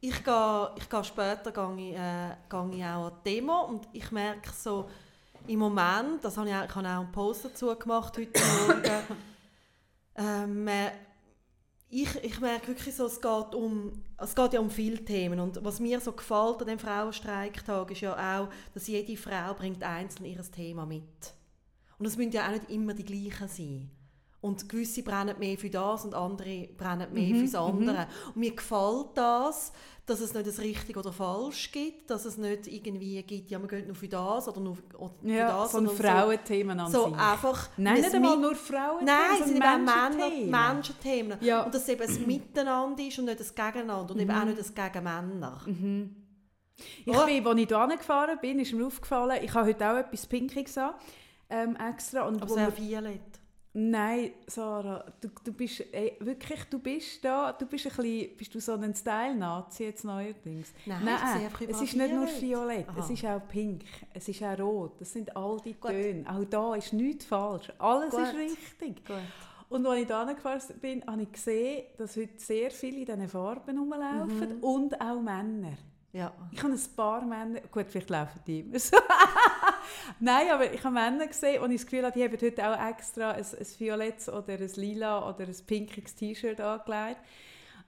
ich gehe, ich gehe später gehe ich, äh, gehe ich auch an die Demo und ich merke so, im Moment, das habe ich, auch, ich habe auch einen Post dazu gemacht heute (coughs) Morgen, ähm, äh, ich, ich merke wirklich so, es geht, um, es geht ja um viele Themen und was mir so gefällt an dem Frauenstreiktag ist ja auch, dass jede Frau bringt einzeln ihr Thema mit. Und es müssen ja auch nicht immer die gleichen sein. Und gewisse brennen mehr für das und andere brennen mehr fürs andere. Und mir gefällt das, dass es nicht das richtig oder falsch gibt, dass es nicht irgendwie gibt, ja, wir gehen nur für das oder nur oder für ja, das. so ein sondern Frauenthema an so, sich. so einfach Nein, ein nicht einmal nur Frauen. Nein, es sind eben auch Männer, Menschenthemen. Ja. Und dass es eben (clears throat) ein Miteinander ist und nicht das Gegeneinander und eben auch nicht das Gegenmänner. Ich Oh. bin, als ich hierher gefahren bin, ist mir aufgefallen, ich habe heute auch etwas Pinkiges an, ähm, extra. Und Aber sehr violett. Nein, Sarah, du, du bist ey, wirklich, du bist da, du bist ein bisschen, bist du so ein Style-Nazi jetzt neuerdings? Nein, ich sehe einfach es ist nicht nur violett. Aha. es ist auch pink, es ist auch rot, das sind all die Töne. Auch da ist nichts falsch, alles Gut. ist richtig. Gut. Und als ich da gefahren bin, habe ich gesehen, dass heute sehr viele in diesen Farben rumlaufen Mhm. und auch Männer. Ja. Ich habe ein paar Männer, gut, vielleicht laufen die immer so. (laughs) Nein, aber ich habe Männer gesehen und ich das Gefühl habe, die haben heute auch extra ein, ein violettes oder ein lila oder ein pinkiges T-Shirt angelegt.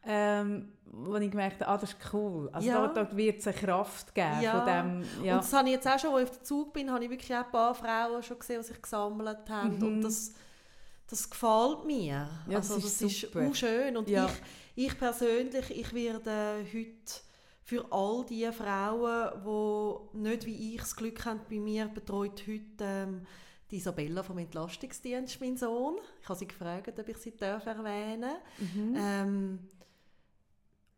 Ähm, wo ich gemerkt habe, ah, das ist cool. Also Ja. da, da wird es eine Kraft geben Ja. von dem. Ja. Und das habe ich jetzt auch schon, als ich auf dem Zug bin, habe ich wirklich auch ein paar Frauen schon gesehen, die sich gesammelt haben. Und das, das gefällt mir. Mhm. Ja, das also, ist das super. ist auch schön. Und ich, ich persönlich, ich werde heute für all die Frauen, die nicht wie ich das Glück haben, bei mir betreut heute ähm, die Isabella vom Entlastungsdienst, mein Sohn. Ich habe sie gefragt, ob ich sie darf erwähnen ähm,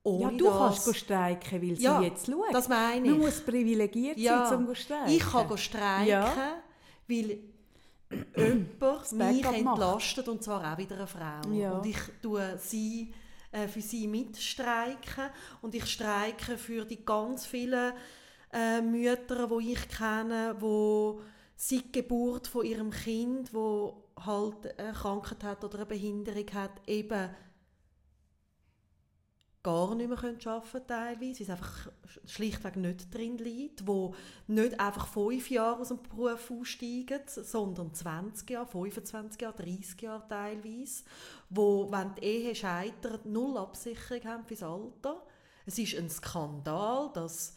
ja, du das- kannst streiken, weil Ja, sie jetzt schaut. das meine ich. Man muss privilegiert Ja, sein, um zu streiken. Ich kann streiken, Ja. weil (clears throat) jemand mich entlastet und zwar auch wieder eine Frau. Ja. Und ich tue sie äh, für sie mitstreiken. Und ich streike für die ganz vielen äh, Mütter, die ich kenne, die seit Geburt von ihrem Kind, wo halt eine Krankheit hat oder eine Behinderung hat, eben gar nicht mehr können arbeiten teilweise, weil es einfach sch- schlichtweg nicht drin liegt, wo nicht einfach fünf Jahre aus dem Beruf aussteigen, sondern 20 Jahre, 25 Jahre, 30 Jahre teilweise, wo, wenn die Ehe scheitert, null Absicherung haben fürs Alter. Es ist ein Skandal, dass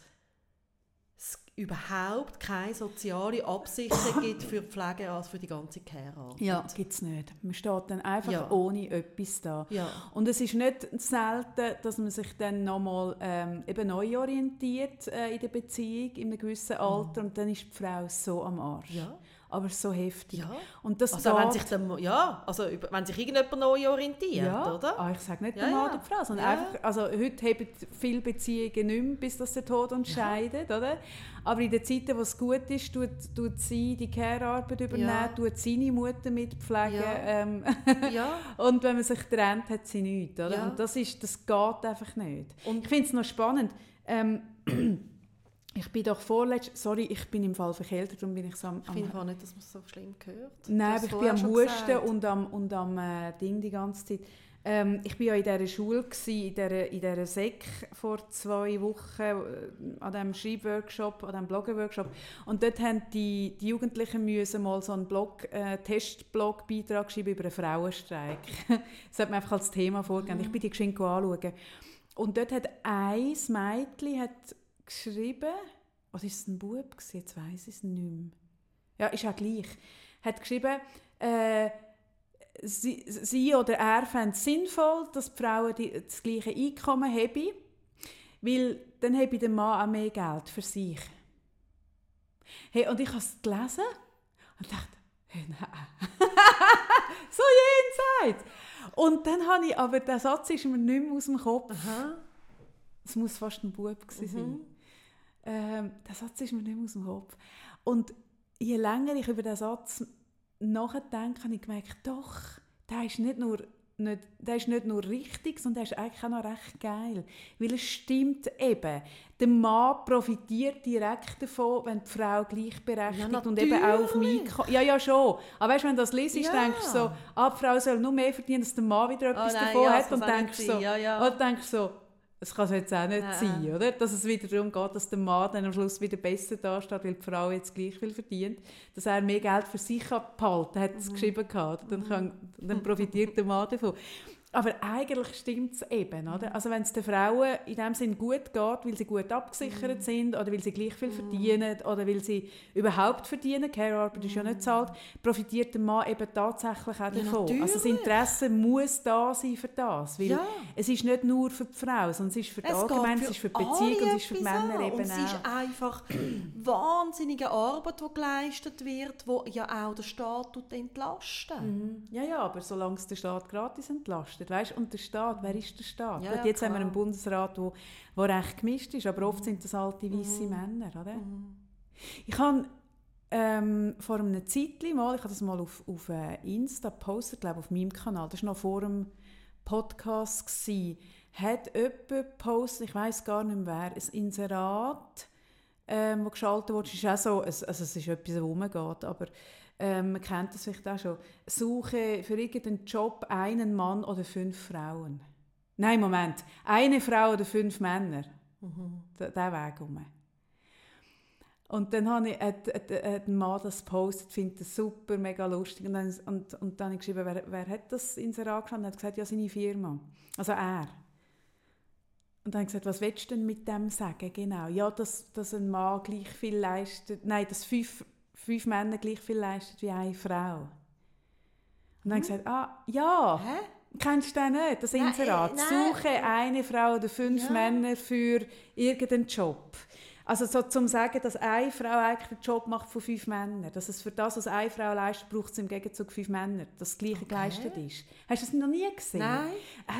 überhaupt keine soziale Absicherung gibt für die Pflege als für die ganze Care-Arbeit. Ja, gibt es nicht. Man steht dann einfach Ja. ohne etwas da. Ja. Und es ist nicht selten, dass man sich dann nochmal ähm, eben neu orientiert äh, in der Beziehung, in einem gewissen Alter, und dann ist die Frau so am Arsch. Ja. aber so heftig. Ja. Und das Also wenn sich, der, ja, also wenn sich irgendjemand neu orientiert, ja, oder? Ah, ich sage nicht Ja, der Mann ja. oder die Frau, sondern einfach, also heute haben viele Beziehungen nicht mehr, bis das der Tod uns scheidet, oder? Aber in den Zeiten, wo es gut ist, tut, tut sie die Care-Arbeit übernehmen, Ja. tut seine Mutter mitpflegen. Ja. Ähm, (laughs) Ja. und wenn man sich trennt, hat sie nichts, oder? Ja. Und das, ist, das geht einfach nicht. Und- ich finde es noch spannend. Ähm, (clears throat) ich bin doch vorletzt, sorry, ich bin im Fall verkältet, darum bin ich so am, Ich finde auch nicht, dass man es so schlimm hört. Du Nein, aber ich bin am Husten und am, und am äh, Ding die ganze Zeit. Ähm, ich war ja in dieser Schule, gewesen, in dieser, in dieser Sek vor zwei Wochen, äh, an diesem Schreibworkshop, an diesem Bloggerworkshop. Und dort haben die, die Jugendlichen müssen mal so einen Blog, äh, Testblog-Beitrag geschrieben über einen Frauenstreik. das hat mir einfach als Thema vorgegeben. Ich bin die geschwind anschauen. Und dort hat ein Mädchen hat geschrieben, oder ist es ein Bub? Jetzt weiss ich es nicht mehr. Ja, ist auch gleich. Hat geschrieben, äh, sie, sie oder er fände es sinnvoll, dass die Frauen die, das gleiche Einkommen haben, weil dann habe der Mann auch mehr Geld für sich. Hey, und ich habe es gelesen und dachte, hey, nein. (laughs) so jenseits. Und dann habe ich, aber der Satz ist mir nicht mehr aus dem Kopf. Es muss fast ein Bub gewesen sein. Mhm. Ähm, der Satz ist mir nicht mehr aus dem Kopf. Und je länger ich über den Satz nachdenke, habe ich gemerkt, doch, der ist nicht nur, nicht, der ist nicht nur richtig, sondern der ist eigentlich auch noch recht geil. Weil es stimmt eben, der Mann profitiert direkt davon, wenn die Frau gleichberechtigt Ja, und eben auch auf mich Ja, ja, schon. Aber weißt, wenn du das liest, Ja. denkst du so, ah, die Frau soll nur mehr verdienen, dass der Mann wieder etwas Oh nein, davon ja, hat. Und denkst so. Ja, oder denkst so, es kann es jetzt auch nicht Nein. sein, oder? Dass es wieder darum geht, dass der Mann dann am Schluss wieder besser dasteht, weil die Frau jetzt gleich viel verdient, dass er mehr Geld für sich behalten hat, Mhm. es geschrieben gehabt. Dann, kann, dann profitiert der Mann davon. Aber eigentlich stimmt es eben, Mhm. oder? Also wenn es den Frauen in dem Sinn gut geht, weil sie gut abgesichert Mhm. sind oder weil sie gleich viel verdienen oder weil sie überhaupt verdienen, Care-Arbeit ist ja nicht zahlt, profitiert der Mann eben tatsächlich auch Mhm. Ja, davon. also das natürlich. Interesse muss da sein für das, weil Ja. es ist nicht nur für die Frau, sondern es ist für die Es Allgemeine, es ist für die Beziehung und es ist für die Männer eben. Und es ist auch. einfach (clears throat) wahnsinnige Arbeit, die geleistet wird, die ja auch der Staat tut entlasten. Mhm. Ja, ja, aber solange es der Staat gratis entlastet, weißt? Und der Staat, wer ist der Staat? Ja, ja, jetzt haben wir klar. einen Bundesrat, wo, wo recht gemischt ist, aber oft sind das alte weiße Männer, oder? Ich habe ähm, vor einem Zeitchen mal, ich habe das mal auf, auf äh, Insta gepostet, glaube auf meinem Kanal, das war noch vor dem Podcast, gewesen, hat jemand gepostet, ich weiß gar nicht mehr wer, ein Inserat, ähm, das geschaltet wurde, ist auch so, es- also es ist etwas, das rumgeht, aber ähm, man kennt das vielleicht auch schon. Suche für irgendeinen Job einen Mann oder fünf Frauen. Nein, Moment. Eine Frau oder fünf Männer. Der, der Weg rum. Und dann habe ich, hat, hat, hat ein Mann das gepostet, findet das super, mega lustig. Und dann, und, und dann habe ich geschrieben, wer, wer hat das Inserat geschaut? Und er hat gesagt, ja, seine Firma. Also er. Und dann habe ich gesagt, was willst du denn mit dem sagen? Genau. Ja, dass, dass ein Mann gleich viel leistet, nein, dass fünf, fünf Männer gleich viel leisten wie eine Frau. Und dann habe ich gesagt, ah, ja. Hä? Kennst du den nicht, das Nein, Inserat? äh, nein. Suche eine Frau oder fünf Ja. Männer für irgendeinen Job. Also so zum sagen, dass eine Frau eigentlich den Job macht von fünf Männern. Dass es für das, was eine Frau leistet, braucht es im Gegenzug fünf Männer. Dass das Gleiche geleistet ist. Hast du das noch nie gesehen? Nein.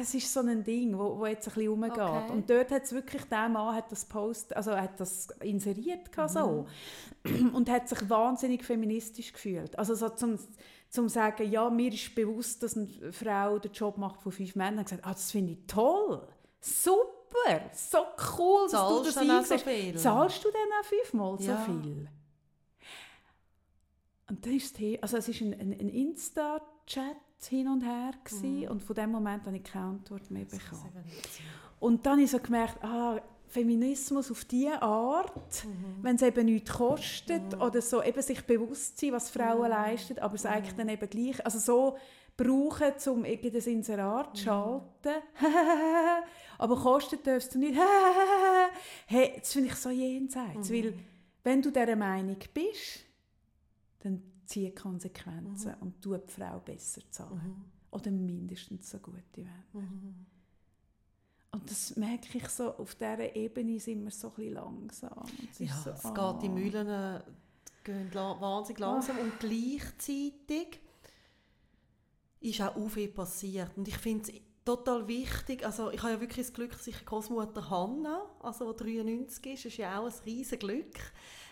Es ist so ein Ding, wo, wo jetzt ein bisschen rumgeht. Okay. Und dort hat es wirklich, der Mann hat das Post, also hat das inseriert gehabt so. (clears throat) und hat sich wahnsinnig feministisch gefühlt. Also so zum, zum sagen, ja, mir ist bewusst, dass eine Frau den Job macht von fünf Männern. Ich gesagt, ah, das finde ich toll, super, so cool, dass Zahlst du das dann so viel? Zahlst du dann auch fünfmal Ja. so viel? Und dann ist es, also es ist ein, ein, ein Insta-Chat hin und her gewesen, und von dem Moment habe ich keine Antwort mehr Mhm. Bekommen. Und dann habe ich so gemerkt, ah, Feminismus auf diese Art, Mhm. wenn es eben nichts kostet oder so, eben sich bewusst sein, was Frauen Mhm. leisten, aber es eigentlich dann eben gleich, also so brauchen, um irgendein Inserat Mhm. zu schalten. (laughs) aber kostet darfst du nicht. (laughs) hey, das finde ich so jenseits, Mhm. weil wenn du dieser Meinung bist, dann zieh Konsequenzen Mhm. und tu die Frau besser zahlen. Oder mindestens so gute werden. Und das merke ich so, auf dieser Ebene sind wir so ein bisschen langsam. Es Ja, so, es ah. geht die Mühlen, äh, gehen wahnsinnig langsam und gleichzeitig ist auch viel passiert. Und ich finde es total wichtig, also ich habe ja wirklich das Glück, dass ich Großmutter Hanna, also die 93 ist, ist ja auch ein riesiges Glück,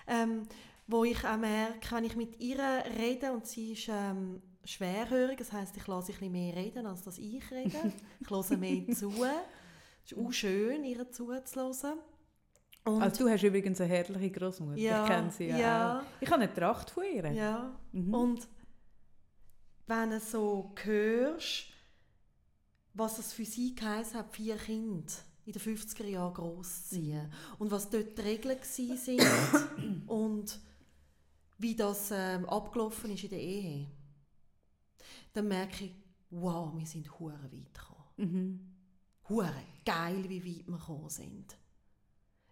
ähm, wo ich auch merke, wenn ich mit ihr rede und sie ist ähm, schwerhörig, das heißt, ich lasse ein bisschen mehr reden, als dass ich rede. (laughs) Ich höre mehr zu. Es ist auch schön, ihr zuzuhören. Und also du hast übrigens eine herrliche Großmutter, ja, ich kenne sie ja, ja. Auch. Ich habe eine Tracht von ihr. Ja, mhm. und wenn du so hörst, was es für sie geheißen hat, vier Kinder in den 50er Jahren großziehen und was dort die Regeln sind (coughs) und wie das ähm, abgelaufen ist in der Ehe, dann merke ich, wow, wir sind hure weit gekommen. Mhm. Hure geil, wie weit wir gekommen sind.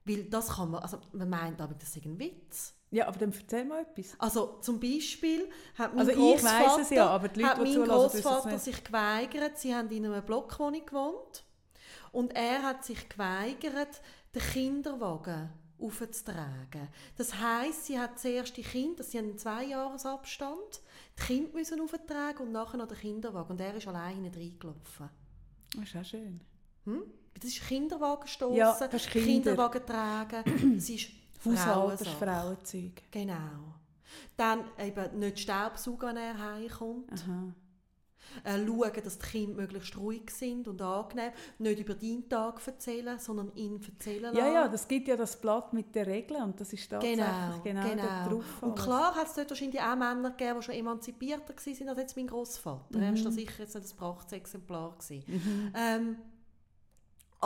Weil das kann man, also man meint aber, das ist ein Witz. Ja, aber dann erzähl mal etwas. Also zum Beispiel hat mein also ich weiss es ja, aber die Leute, hat mein Großvater sich geweigert, sie haben in einer Blockwohnung gewohnt und er hat sich geweigert, den Kinderwagen aufzutragen. Das heisst, sie hat zuerst die Kinder, sie haben einen Zweijahresabstand, die Kinder müssen auftragen und nachher noch den Kinderwagen und er ist alleine reingelaufen. Das ist auch schön. Hm? Das ist Kinderwagen stoßen, ja, das ist Kinder. Kinderwagen tragen. (clears throat) es ist Haushalt, das Frauenzeug. Genau. Dann eben nicht Staubsaugen, wenn er heimkommt. Äh, schauen, dass die Kinder möglichst ruhig sind und angenehm. Nicht über deinen Tag erzählen, sondern ihn erzählen lassen. Ja, ja, das gibt ja das Blatt mit den Regeln und das ist tatsächlich genau, genau, genau. drauf. Und klar hat es dort wahrscheinlich auch Männer gegeben, die schon emanzipierter waren als jetzt mein Großvater. Mhm. Er war da sicher jetzt nicht ein Prachtexemplar. Mhm. Ähm,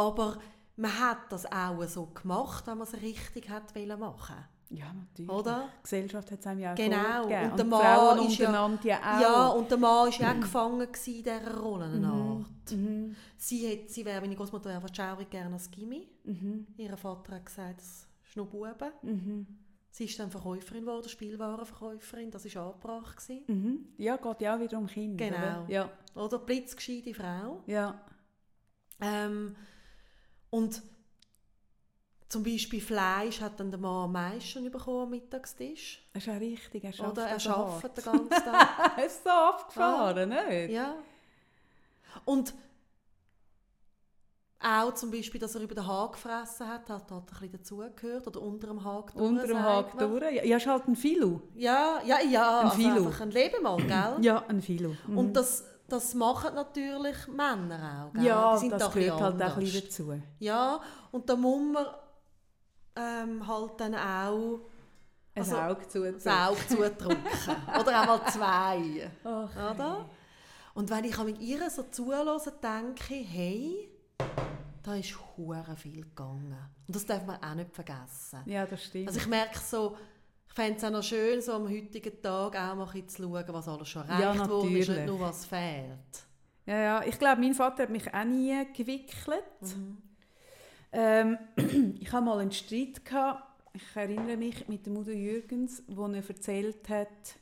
aber man hat das auch so gemacht, wenn man es richtig hat machen ja, natürlich. Oder? Die Gesellschaft hat es einem ja auch Genau. Und, und der Mann ist ja, ja auch. Ja, und der Mann war ja auch gefangen in dieser Rolle, eine mhm. Mhm. Sie, hat, sie wäre, meine Großmutter wäre schaurig gerne als Gimmi. Mhm. Ihr Vater hat gesagt, das ist nur Buben. Mhm. Sie ist dann Verkäuferin geworden, Spielwarenverkäuferin, das war angebracht. Mhm. Ja, geht ja auch wieder um Kinder. Genau. Oder, ja. oder blitzgescheite Frau. Ja. Ähm, und zum Beispiel Fleisch hat dann der Mann am meisten bekommen am Mittagstisch. Das ist ja richtig, er schafft Oder er arbeitet den ganzen (laughs) Tag. er ist so abgefahren, ah. nicht? Ja. Und auch zum Beispiel, dass er über den Haag gefressen hat, hat, hat ein bisschen dazugehört. Oder unter dem Haag durch. Unter dem Haag durch. Ja, ja, ist halt ein Filo. Ja, ja, ja. Ein also einfach ein Lebemann, gell? Ja, ein Filo. Mhm. Und das, das machen natürlich Männer auch, gell? Ja, Die sind das da gehört halt auch ein bisschen dazu. Ja, und da muss man ähm, halt dann auch ein Also, Auge zudrücken. das Auge zudrücken. (laughs) Oder auch mal zwei. Ach, Oder? Und wenn ich mit ihr so zuhöre, denke ich, hey, da ist hure viel gegangen. Und das darf man auch nicht vergessen. Ja, das stimmt. Also ich merke so, ich fände es auch noch schön, so am heutigen Tag auch mal zu schauen, was alles schon erreicht Ja, worden ist, nicht nur was fehlt. ja, ja, ich glaube, mein Vater hat mich auch nie gewickelt. Mhm. Ähm, (clears throat) ich hatte mal einen Streit, gehabt, ich erinnere mich, mit dem Udo Jürgens, wo er erzählt hat,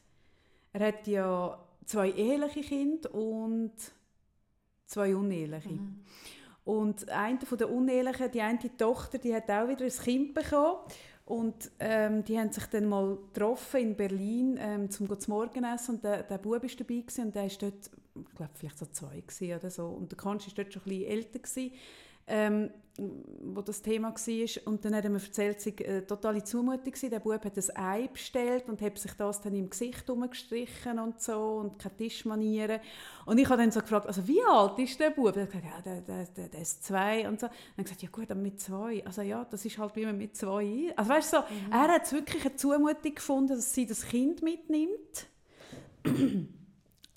er hat ja zwei eheliche Kinder und zwei uneheliche. Mhm. Und eine von der unehelichen, die eine Tochter, die hat auch wieder ein Kind bekommen. Und ähm, die haben sich dann mal getroffen in Berlin ähm, zum zum Morgen essen. Und der, der Bub war dabei und der war dort, ich glaube vielleicht so zwei oder so. Und der Konst war dort schon ein bisschen älter gewesen, ähm, wo das Thema war. Und dann hat er mir erzählt, es sei eine totale Zumutung gewesen. Der Bub hat ein Ei bestellt und hat sich das dann im Gesicht umgestrichen und so und keine Tischmanieren. Und ich habe dann so gefragt, also wie alt ist der Bub? Er hat gesagt, ja, der, der, der, der ist zwei und so. Und dann gesagt, ja gut, aber mit zwei. Also ja, das ist halt wie man mit zwei. Also weißt du, so, er hat wirklich eine Zumutung gefunden, dass sie das Kind mitnimmt, (clears throat)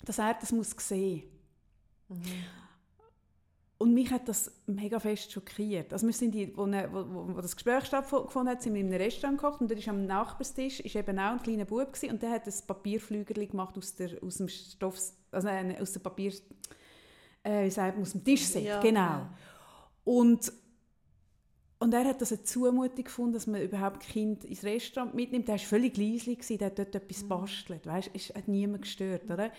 dass er das muss sehen. Und mich hat das mega fest schockiert. Also wir sind die, wo, ne- wo, wo, wo das Gespräch stattgefunden hat, sind wir in einem Restaurant gekocht und da ist am Nachbarstisch ist eben auch ein kleiner Bub gewesen, und der hat ein Papierflügerli gemacht aus, der, aus dem Stoff, also nein, aus dem Papier, äh, wie sagt man, aus dem Tischset, Ja, genau. ja. Und und er hat das eine Zumutung gefunden, dass man überhaupt Kind ins Restaurant mitnimmt. Der war völlig gewesen, der hat dort etwas bastelt. Weißt, es hat niemand gestört. Oder?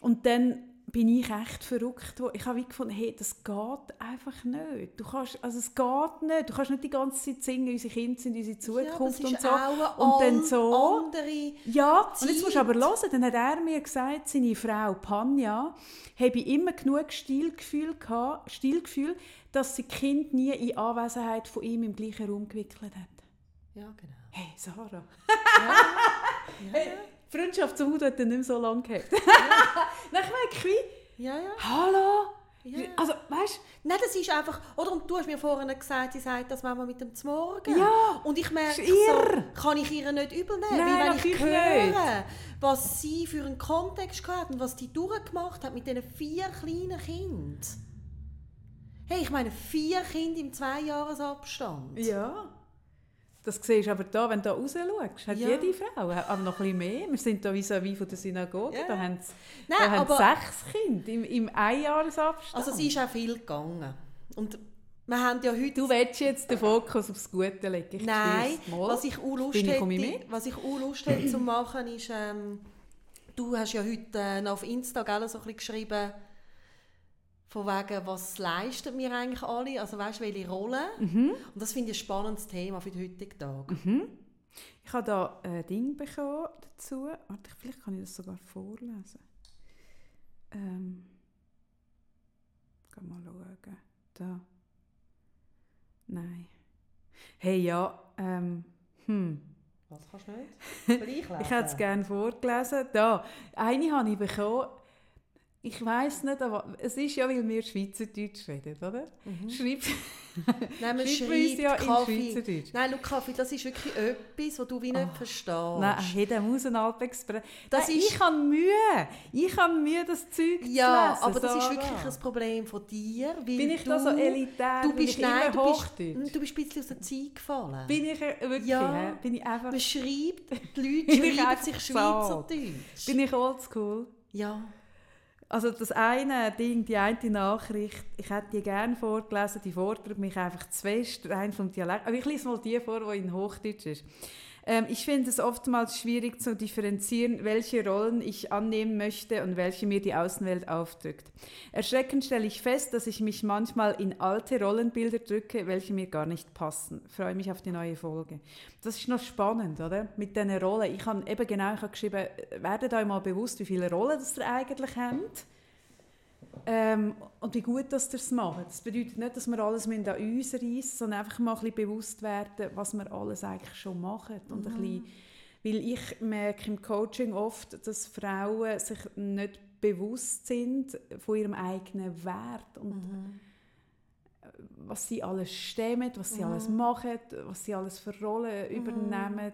Und dann bin ich echt verrückt. Ich habe gefunden, hey, das geht einfach nicht. Du kannst, also es geht nicht. Du kannst nicht die ganze Zeit singen, unsere Kinder sind unsere Zukunft ja, und so. Und dann so. andere... Ja, und jetzt musst du aber Zeit. hören, dann hat er mir gesagt, seine Frau Panja habe immer genug Stilgefühl gehabt, Stilgefühl, dass sie Kind nie in Anwesenheit von ihm im gleichen Raum gewickelt hat. Ja, genau. Hey, Sarah. Ja, (laughs) Hey, die Freundschaft zum Hut hat dann nicht mehr so lange gehabt. (laughs) Dann ich wie, ja. ja. hallo? Ja. Also, weißt Nein, das ist einfach... Oder und du hast mir vorhin gesagt, sie sagt das manchmal mit dem Zmorgen. Ja, Und ich merke so, kann ich ihr nicht übel nehmen. Nein, weil wenn ich höre, was sie für einen Kontext hat und was die durchgemacht hat mit diesen vier kleinen Kindern. Hey, ich meine, vier Kinder im Zweijahresabstand. Ja. Das siehst du aber da, wenn du da raus schaust, hat Ja. jede Frau, aber noch ein bisschen mehr. Wir sind da vis-à-vis von der Synagoge, Ja. da haben, sie- Nein, da haben aber- sechs Kinder im, im Einjahresabstand. Also es ist auch viel gegangen. Und wir haben ja heute... du willst jetzt den Fokus aufs Gute legen. Ich Nein, was ich auch Lust hätte, ich was ich auch Lust hätte zu machen, ist, ähm, du hast ja heute äh, auf Insta gell, so ein bisschen geschrieben, von wegen, was leisten wir eigentlich alle, also weißt welche Rolle? Mhm. Und das finde ich ein spannendes Thema für den heutigen Tag. Ich habe da ein Ding bekommen dazu. Warte, vielleicht kann ich das sogar vorlesen. Ähm. Mal schauen. Da. Nein. Hey, ja. Ähm. Hm. Was kannst du nicht? (laughs) Ich hätte es gerne vorgelesen. Da. Eine habe ich bekommen. Ich weiß nicht, aber es ist ja, weil wir Schweizerdeutsch reden, oder? Mhm. Schreib, (laughs) Nein, man schreib uns schreibt ja in Kaffee. Schweizerdeutsch. Nein, schau, Kaffee, das ist wirklich etwas, was du wie nicht verstehst. Nein, hey, der muss ein Alpexpress. Das Nein, ist- ich habe Mühe. Ich habe Mühe, das Zeug Ja, zu lesen. aber das ist Sarah. wirklich ein Problem von dir, weil Bin ich du, da so elitär? Du bist, nein, du bist, du bist ein bisschen aus der Zeit gefallen. Bin ich äh, wirklich? Ja. Bin ich einfach? Man schreibt, die (laughs) Leute schreiben sich? Schweizerdeutsch. Bin ich oldschool? Ja. Also das eine Ding, die eine Nachricht, ich hätte die gerne vorgelesen, die fordert mich einfach zu fest, rein vom Dialekt. Aber ich lese mal die vor, die in Hochdeutsch ist. Ähm, ich finde es oftmals schwierig zu differenzieren, welche Rollen ich annehmen möchte und welche mir die Außenwelt aufdrückt. Erschreckend stelle ich fest, dass ich mich manchmal in alte Rollenbilder drücke, welche mir gar nicht passen. Freue mich auf die neue Folge. Das ist noch spannend, oder? Mit diesen Rollen. Ich habe eben genau ich habe geschrieben, werdet euch mal bewusst, wie viele Rollen das ihr eigentlich habt. Ähm, und wie gut dass ihr es macht. Das bedeutet nicht, dass wir alles an uns reissen, sondern einfach mal ein bisschen bewusst werden, was wir alles eigentlich schon machen. Und ein bisschen, weil ich merke im Coaching oft, dass Frauen sich nicht bewusst sind von ihrem eigenen Wert und was sie alles stemmen, was sie alles machen, was sie alles für Rollen übernehmen.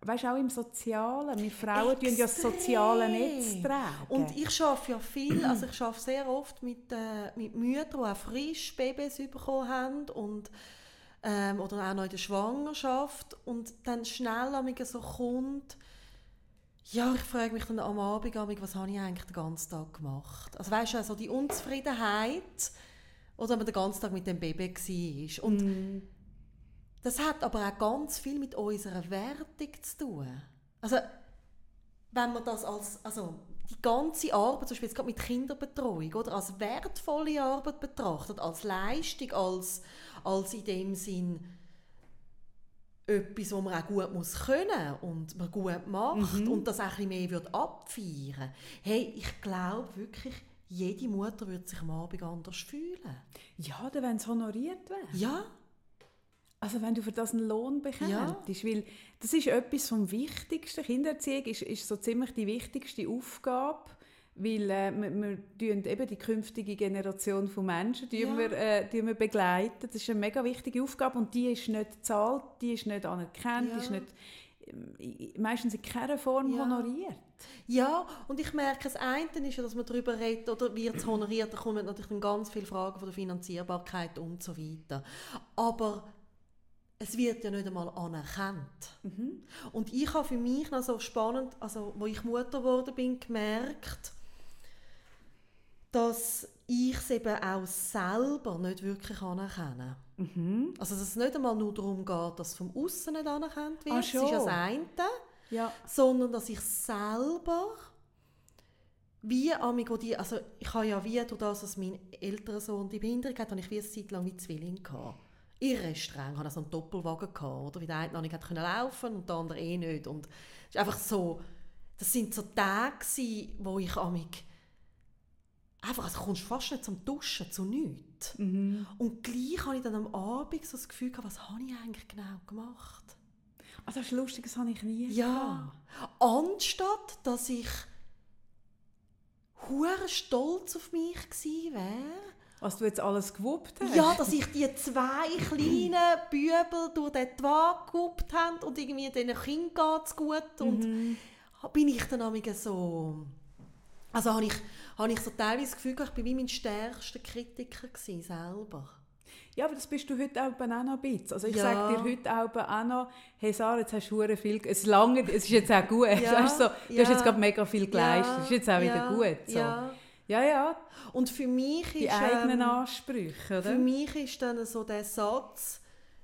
Weißt du, auch im Sozialen. Wir Frauen tun ja das soziale Netz tragen. Und ich arbeite ja viel, also ich arbeite sehr oft mit, äh, mit Müttern, die auch frisch Babys bekommen haben und, ähm, oder auch noch in der Schwangerschaft und dann schnell amig so kommt, ja, ich frage mich dann am Abend, was habe ich eigentlich den ganzen Tag gemacht? Also weißt du, also die Unzufriedenheit, oder wenn man den ganzen Tag mit dem Baby war. Und Mm. das hat aber auch ganz viel mit unserer Wertung zu tun. Also, wenn man das als, also die ganze Arbeit, zum Beispiel jetzt gerade mit Kinderbetreuung, oder, als wertvolle Arbeit betrachtet, als Leistung, als, als in dem Sinn etwas, was man auch gut muss können und man gut macht und das auch ein bisschen mehr wird abfeiern. Hey, ich glaube wirklich, jede Mutter würde sich am Abend anders fühlen. Ja, dann wenn es honoriert wird. Ja, Also wenn du für das einen Lohn bekommst. Ja. Weil das ist etwas vom Wichtigsten. Kindererziehung ist, ist so ziemlich die wichtigste Aufgabe. Weil äh, wir, wir eben die künftige Generation von Menschen Ja. wir, äh, wir begleiten. Das ist eine mega wichtige Aufgabe und die ist nicht bezahlt, die ist nicht anerkannt, Ja. die ist nicht, meistens in keiner Form Ja. honoriert. Ja, und ich merke, das eine ist ja, dass man darüber redet, oder wird es honoriert, da kommen natürlich dann ganz viele Fragen von der Finanzierbarkeit und so weiter. Aber es wird ja nicht einmal anerkannt. Und ich habe für mich noch so spannend, also wo ich Mutter geworden bin, gemerkt, dass ich es eben auch selber nicht wirklich anerkenne. Also dass es nicht einmal nur darum geht, dass es vom Aussen nicht anerkannt wird, Ah, das ist das eine Ja. sondern dass ich selber wie amig, wo die, also ich habe ja wie durch das, dass mein älterer Sohn die Behinderung hat, habe ich wie eine Zeit lang wie Zwilling gehabt. Irre streng, ich hatte so einen Doppelwagen gehabt, oder? Wie der eine noch nicht können laufen und der andere eh nicht. Und es ist einfach so, das sind so Tage wo ich amig einfach, also kommst fast nicht zum Duschen, zu nichts. Mhm. Und gleich habe ich dann am Abend so das Gefühl gehabt, was habe ich eigentlich genau gemacht? Also das ist lustig, das habe ich nie Ja. Anstatt, dass ich hure stolz auf mich gewesen wäre. Was du jetzt alles gewuppt hast. Ja, dass ich die zwei kleinen (clears throat) Bübel durch den Tag gewuppt habe und irgendwie diesen Kindern geht es gut. Und Mhm. bin ich dann so... Also habe ich, habe ich so teilweise das Gefühl, ich war wie mein stärkster Kritiker gewesen, selber. Ja, aber das bist du heute auch noch ein bisschen. Also ich Ja. sage dir heute auch noch, hey Sarah, jetzt hast du viel, es lange, es ist jetzt auch gut. (laughs) Ja, Weißt du, so, du ja. hast jetzt gerade mega viel geleistet, es ist jetzt auch wieder gut. So. Ja. ja, ja, Und für mich die ist... eigenen ähm, Ansprüche, Für oder? mich ist dann so der Satz,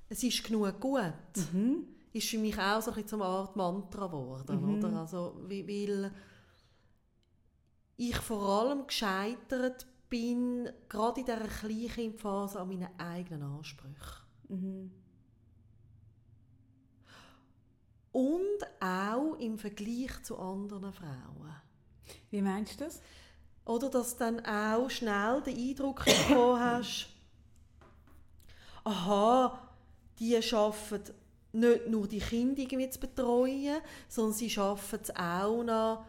es ist genug gut, Mhm. ist für mich auch so ein bisschen zum Art Mantra geworden. Mhm. Oder? Also, weil ich vor allem gescheitert bin, gerade in dieser Kleinkindphase, an meinen eigenen Ansprüchen. Mhm. Und auch im Vergleich zu anderen Frauen. Wie meinst du das? Oder dass du dann auch schnell den Eindruck bekommen hast, aha, die arbeiten nicht nur die Kinder irgendwie zu betreuen, sondern sie schaffen es auch noch,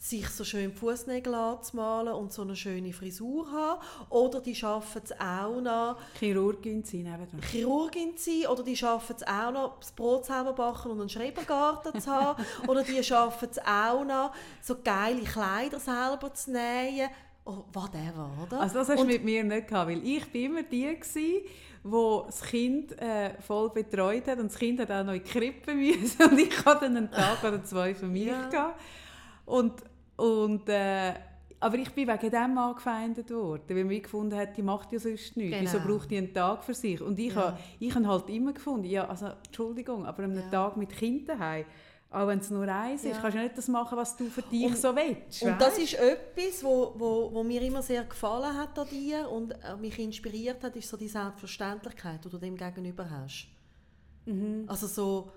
sich so schön Fußnägel anzumalen und so eine schöne Frisur haben. Oder die schaffen es auch noch, Chirurgin sein nebenan. Chirurgin zu sein. Oder die schaffen es auch noch, das Brot selber backen und einen Schrebergarten zu haben. (laughs) Oder die schaffen es auch noch, so geile Kleider selber zu nähen. Oh, whatever, oder? Also das hast du mit mir nicht gehabt, weil ich bin immer die gsi, wo das Kind äh, voll betreut hat und das Kind hat auch noch in die Krippe (laughs) müssen und ich hatte dann einen Tag oder zwei für mich Ja. gehabt. Und und äh, aber ich bin wegen dem angefeindet worden, weil man gefunden hat, die macht ja sonst nichts. Genau. Wieso braucht die einen Tag für sich? Und ich Ja. habe ich habe halt immer gefunden, ja, also Entschuldigung, aber an einem Ja. Tag mit Kindern heim, auch wenn es nur eins ist, Ja. kannst du nicht das machen, was du für dich Und- so willst. Und das weisst? ist etwas, wo, wo, wo mir immer sehr gefallen hat an dir und äh, mich inspiriert hat, ist so die Selbstverständlichkeit, die du dem gegenüber hast. Mhm. Also so,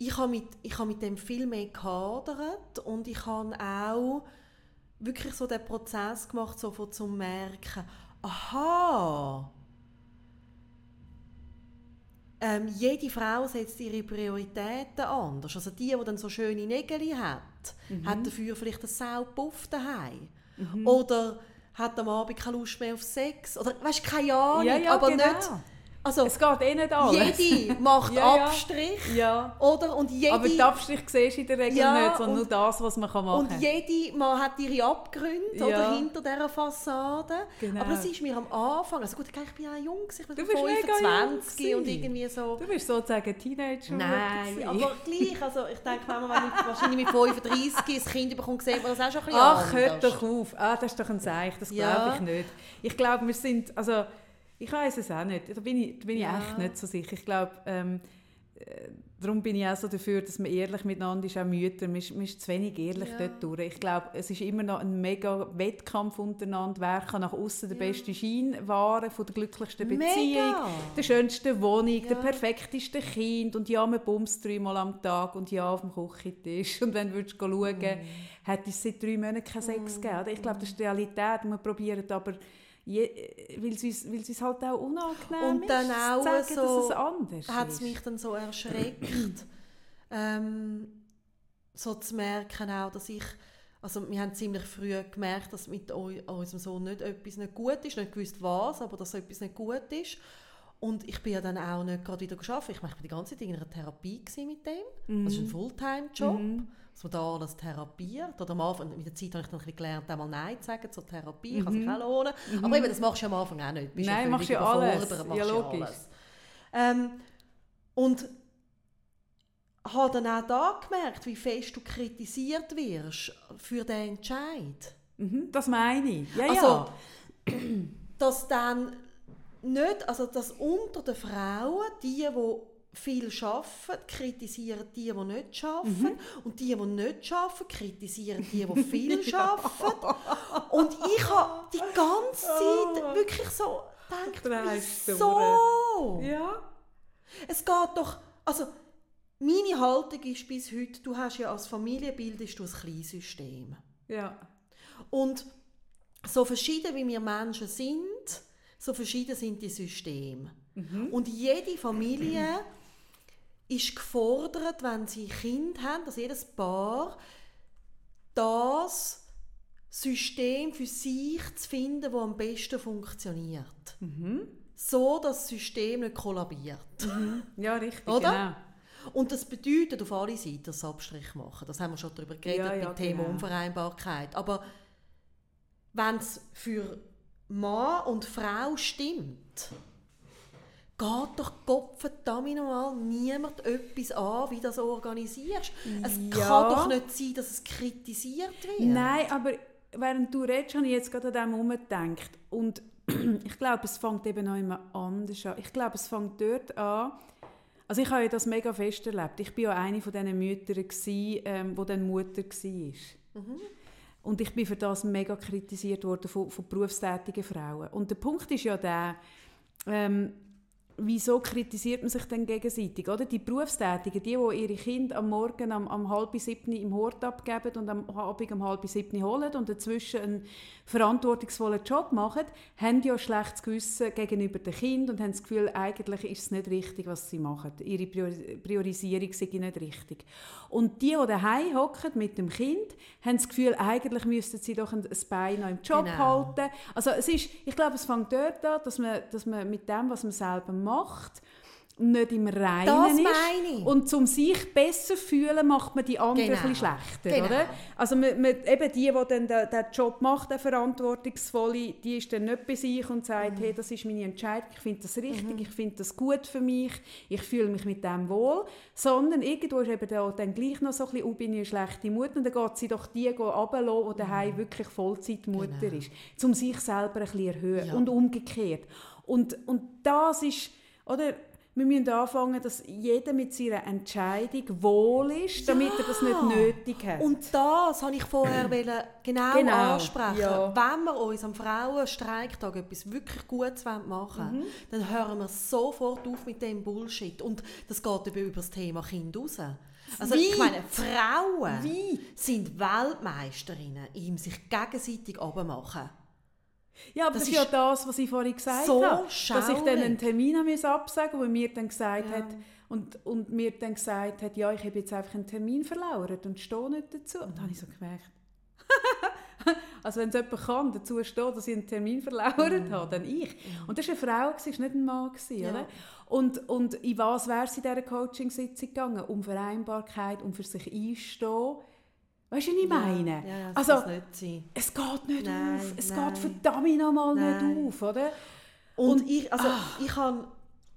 ich habe mit, ich habe mit dem viel mehr gehadert und ich habe auch wirklich so den Prozess gemacht, so von zum merken, aha, ähm, jede Frau setzt ihre Prioritäten anders. Also die, die dann so schöne Nägel hat, hat dafür vielleicht einen Saupuff daheim. Oder hat am Abend keine Lust mehr auf Sex. Oder, weißt du, keine Ahnung, Ja, ja, aber genau. nicht... Also, Es geht eh nicht alles. jede macht (laughs) Ja, ja. Abstrich, Ja. oder? Und jede, Aber die Abstrich siehst du in der Regel Ja, nicht, sondern und- nur das, was man kann machen und jede man hat ihre Abgründe Ja. oder hinter dieser Fassade. Genau. Aber das ist mir am Anfang, also gut, ich bin ja jung, ich bin Du bist mega 25 jung und irgendwie so... Du bist sozusagen Teenager. Nein, aber gleich, also ich denke, wenn man mit, wahrscheinlich mit 35 ein Kind bekommt, sieht man das auch schon ein bisschen Ach, hört anders. doch auf. Ah, das ist doch ein Zeichen, das glaube ich nicht. Ich glaube, wir sind, also ich weiß es auch nicht, da bin ich, da bin ich Ja. echt nicht so sicher. Ich glaube, ähm, äh, darum bin ich auch so dafür, dass man ehrlich miteinander ist, auch Mütter, man ist, man ist zu wenig ehrlich Ja. dort durch. Ich glaube, es ist immer noch ein mega Wettkampf untereinander, wer kann nach außen den Ja. besten Schein wahren von der glücklichsten Mega. Beziehung, der schönsten Wohnung, Ja. der perfektesten Kind und ja, man bumst dreimal am Tag und ja, auf dem Küchentisch. Und wenn du würdest schauen, Mhm. hat es seit drei Monaten keinen Sex gegeben. oder? Ich glaube, das ist die Realität. Wir probieren aber, weil es uns, weil es halt auch unangenehm Und dann ist, auch zu sagen, so dass es anders hat es mich dann so erschreckt, (clears throat) ähm, so zu merken auch, dass ich, also wir haben ziemlich früh gemerkt, dass mit unserem Sohn nicht etwas nicht gut ist, nicht gewusst was, aber dass etwas nicht gut ist. Und ich bin ja dann auch nicht gerade wieder geschafft. Ich war die ganze Zeit in einer Therapie mit dem. Mhm. Das ist ein Fulltime-Job, Mhm. Dass man da alles therapiert. Oder am Anfang, mit der Zeit habe ich dann ein bisschen gelernt, einmal Nein zu sagen zur Therapie, kann sich Mhm. auch lohnen. Aber eben, das machst du am Anfang auch nicht. Du bist Nein, völlig machst ja alles. machst Ja, logisch. alles. Ähm, und habe dann auch da gemerkt, wie fest du kritisiert wirst für den Entscheid. Mhm, das meine ich. Ja, Also, ja. dass dann nicht, also dass unter den Frauen, die, die viel arbeiten, kritisieren die, die nicht arbeiten. Und die, die nicht arbeiten, kritisieren die, die (laughs) viel arbeiten. Und ich habe die ganze (laughs) Zeit wirklich so gedacht, wieso? Ja. Es geht doch, also meine Haltung ist bis heute, du hast ja als Familie bildest du ein Kleinsystem. Ja. Und so verschieden wie wir Menschen sind, so verschieden sind die Systeme. Und jede Familie ist gefordert, wenn sie Kind haben, dass jedes Paar das System für sich zu finden, das am besten funktioniert. So, dass das System nicht kollabiert. Ja, richtig. Oder? Genau. Und das bedeutet auf alle Seiten das Abstrich machen. Das haben wir schon darüber geredet Ja, ja, beim Thema genau. Unvereinbarkeit. Aber wenn es für Mann und Frau stimmt, geht doch Gott verdammt nochmal niemand etwas an, wie du das organisierst. Es Ja. kann doch nicht sein, dass es kritisiert wird. Nein, aber während du redest, habe ich jetzt gerade an dem herumgedacht. Und (clears throat) ich glaube, es fängt eben noch immer anders an. Ich glaube, es fängt dort an, also ich habe ja das mega fest erlebt. Ich war ja eine von diesen Müttern, gewesen, ähm, wo dann Mutter war. Und ich bin für das mega kritisiert worden von, von berufstätigen Frauen. Und der Punkt ist ja der, ähm, wieso kritisiert man sich denn gegenseitig? Oder? Die Berufstätigen, die, die ihre Kinder am Morgen um, um halb sieben im Hort abgeben und am Abend um halb sieben holen und dazwischen einen verantwortungsvollen Job machen, haben ja schlechtes Gewissen gegenüber den Kindern und haben das Gefühl, eigentlich ist es nicht richtig, was sie machen. Ihre Priori- Priorisierung sei nicht richtig. Und die, die daheim hocken mit dem Kind, haben das Gefühl, eigentlich müssten sie doch ein ein Bein noch im Job Genau. halten. Also es ist, ich glaube, es fängt dort an, dass man, dass man mit dem, was man selber macht, nicht im Reinen Das ist. meine ich. Und um sich besser zu fühlen, macht man die anderen Genau. ein bisschen schlechter, Genau. oder? Also man, man, eben die, die dann den, den Job macht, der Verantwortungsvolle, die ist dann nicht bei sich und sagt, Mhm. hey, das ist meine Entscheidung, ich finde das richtig, ich finde das gut für mich, ich fühle mich mit dem wohl, sondern irgendwo ist eben da dann gleich noch so ein bisschen, oh, bin ich eine schlechte Mutter, und dann geht sie doch die runterlassen, die daheim wirklich Vollzeitmutter Mhm. Genau. ist, um sich selber ein bisschen erhöhen Ja. und umgekehrt. Und, und das ist, oder, wir müssen anfangen, dass jeder mit seiner Entscheidung wohl ist, damit er das nicht nötig hat. Und das habe ich vorher (clears throat) genau, Genau, ansprechen. ja. Wenn wir uns am Frauenstreiktag etwas wirklich Gutes machen wollen, Mhm. dann hören wir sofort auf mit dem Bullshit. Und das geht eben über das Thema Kind raus. Also ich meine, Frauen Wie? sind Weltmeisterinnen im sich gegenseitig abmachen. Ja, aber Das das, ist ja das, was ich vorhin gesagt so habe. Dass ich dann schaurig. einen Termin musste absagen wo mir dann gesagt Ja. hat, und, und mir dann gesagt hat, ja, ich habe jetzt einfach einen Termin verlauert und stehe nicht dazu. Und dann habe ich so gemerkt, (laughs) also wenn es jemand kann, dazu stehen, dass ich einen Termin verlauert habe, dann ich. Und das war eine Frau, es war nicht ein Mann. Gewesen, Ja. oder? Und, und in was wäre es in dieser Coaching-Sitzung gegangen? Um Vereinbarkeit, um für sich einstehen. Weißt du, was ich meine? Ja, ja, das also, es geht nicht Nein, auf. Es nein. geht verdammt nochmal nicht auf, oder? Und, Und- ich, also Ah. ich habe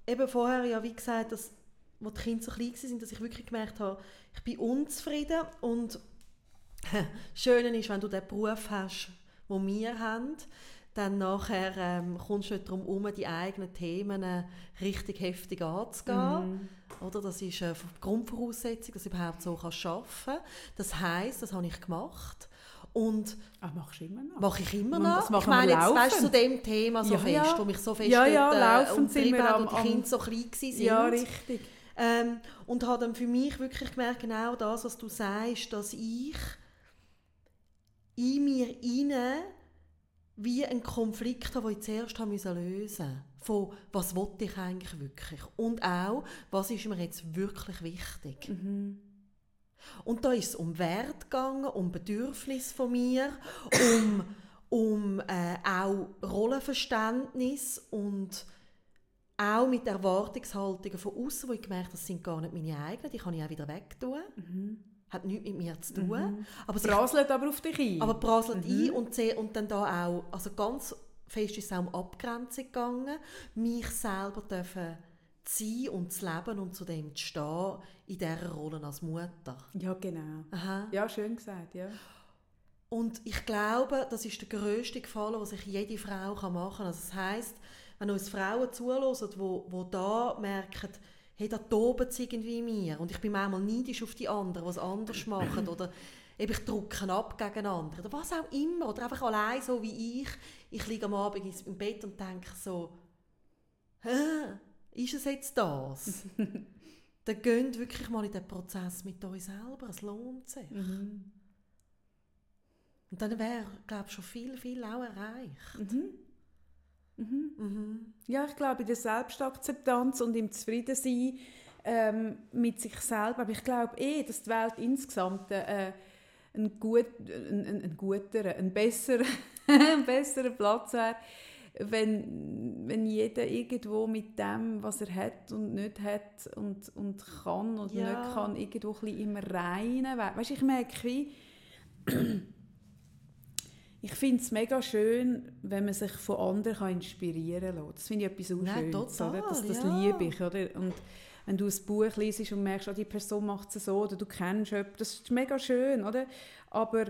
eben vorher ja wie gesagt, dass, wo die Kinder so klein waren, dass ich wirklich gemerkt habe, ich bin unzufrieden und (laughs) schön ist, wenn du den Beruf hast, den wir haben, dann nachher ähm, kommst du nicht darum herum, die eigenen Themen äh, richtig heftig anzugehen. Oder? Das ist eine Grundvoraussetzung, dass du überhaupt so kannst arbeiten kannst. Das heisst, das habe ich gemacht. Und Ach, machst du immer noch? mache ich immer Und noch. ich meine jetzt weißt, laufend. zu dem Thema so Ja, fest, ja. wo mich so fest Ja, ja, dort, umtrieben sind wir am- wo die Kinder so klein waren. Ja, richtig. Ähm, und habe dann für mich wirklich gemerkt, genau das, was du sagst, dass ich in mir inne wie einen Konflikt den ich zuerst haben müssen lösen Von was wollte ich eigentlich wirklich? Und auch, was ist mir jetzt wirklich wichtig? Mhm. Und da ist es um Wert gegangen, um Bedürfnis von mir, um, um äh, auch Rollenverständnis und auch mit Erwartungshaltungen von außen, wo ich gemerkt habe, das sind gar nicht meine eigenen, die kann ich auch wieder wegtun. Hat nichts mit mir zu tun. Aber, sich, Braselt aber auf dich ein. aber braselt ein und, seh- und dann da auch, also ganz fest ist es auch um Abgrenzung gegangen, mich selber dürfen zu sein und zu leben und zu dem zu stehen in dieser Rolle als Mutter. ja, genau. Aha. Ja, schön gesagt, ja. Und ich glaube, das ist der grösste Gefallen, den sich jede Frau machen kann. Also das heisst, wenn uns Frauen zuhören, die wo, wo da merken, hey, da toben sie irgendwie mir. Und ich bin manchmal neidisch auf die anderen, es anders (clears throat) machen. Oder eben, ich drücke ab gegen andere. Oder was auch immer. Oder einfach allein so wie ich. Ich liege am Abend im Bett und denke so, hä, ist es jetzt das? (laughs) dann geht wirklich mal in den Prozess mit euch selber. Es lohnt sich. Mhm. Und dann wäre, glaube ich, schon viel, viel auch erreicht. Mhm. Mhm. Mhm. Ja, ich glaube, in der Selbstakzeptanz und im Zufriedensein ähm, mit sich selber. Aber ich glaube eh, dass die Welt insgesamt äh, ein, gut, ein, ein, ein guter, ein besserer, (laughs) ein besserer Platz wäre, wenn, wenn jeder irgendwo mit dem, was er hat und nicht hat und, und kann und ja. nicht kann, irgendwo ein bisschen im Reinen wäre. Weißt, ich merke, wie ich finde es mega schön, wenn man sich von anderen kann inspirieren kann. Das finde ich etwas so Schönes. Total, oder? Das, das ja. liebe ich. Oder? Und wenn du ein Buch liest und merkst, oh, die Person macht es so oder du kennst jemanden, das ist mega schön. Oder? Aber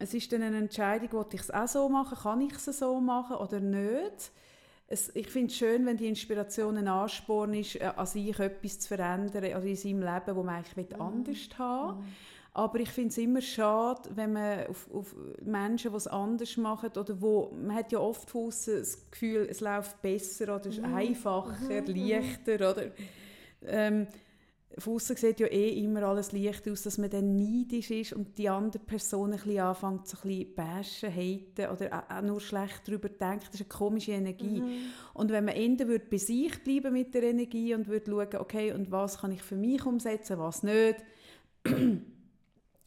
es ist dann eine Entscheidung, will ich es auch so machen, kann ich es so machen oder nicht. Es, ich finde es schön, wenn die Inspiration ein Ansporn ist, äh, an sich etwas zu verändern oder in seinem Leben, wo man eigentlich mhm. anders haben will. Mhm. Aber ich finde es immer schade, wenn man auf, auf Menschen, die es anders machen, oder wo, man hat ja oft von das Gefühl, es läuft besser oder es ist mhm. einfacher, mhm. leichter, oder? Ähm, von außen sieht ja eh immer alles leicht aus, dass man dann neidisch ist und die andere Person ein bisschen anfängt, so ein bisschen bashen, haten oder auch nur schlecht darüber denkt. Das ist eine komische Energie. Mhm. Und wenn man eher würde bei sich bleiben mit der Energie und würde schauen, okay, und was kann ich für mich umsetzen, was nicht,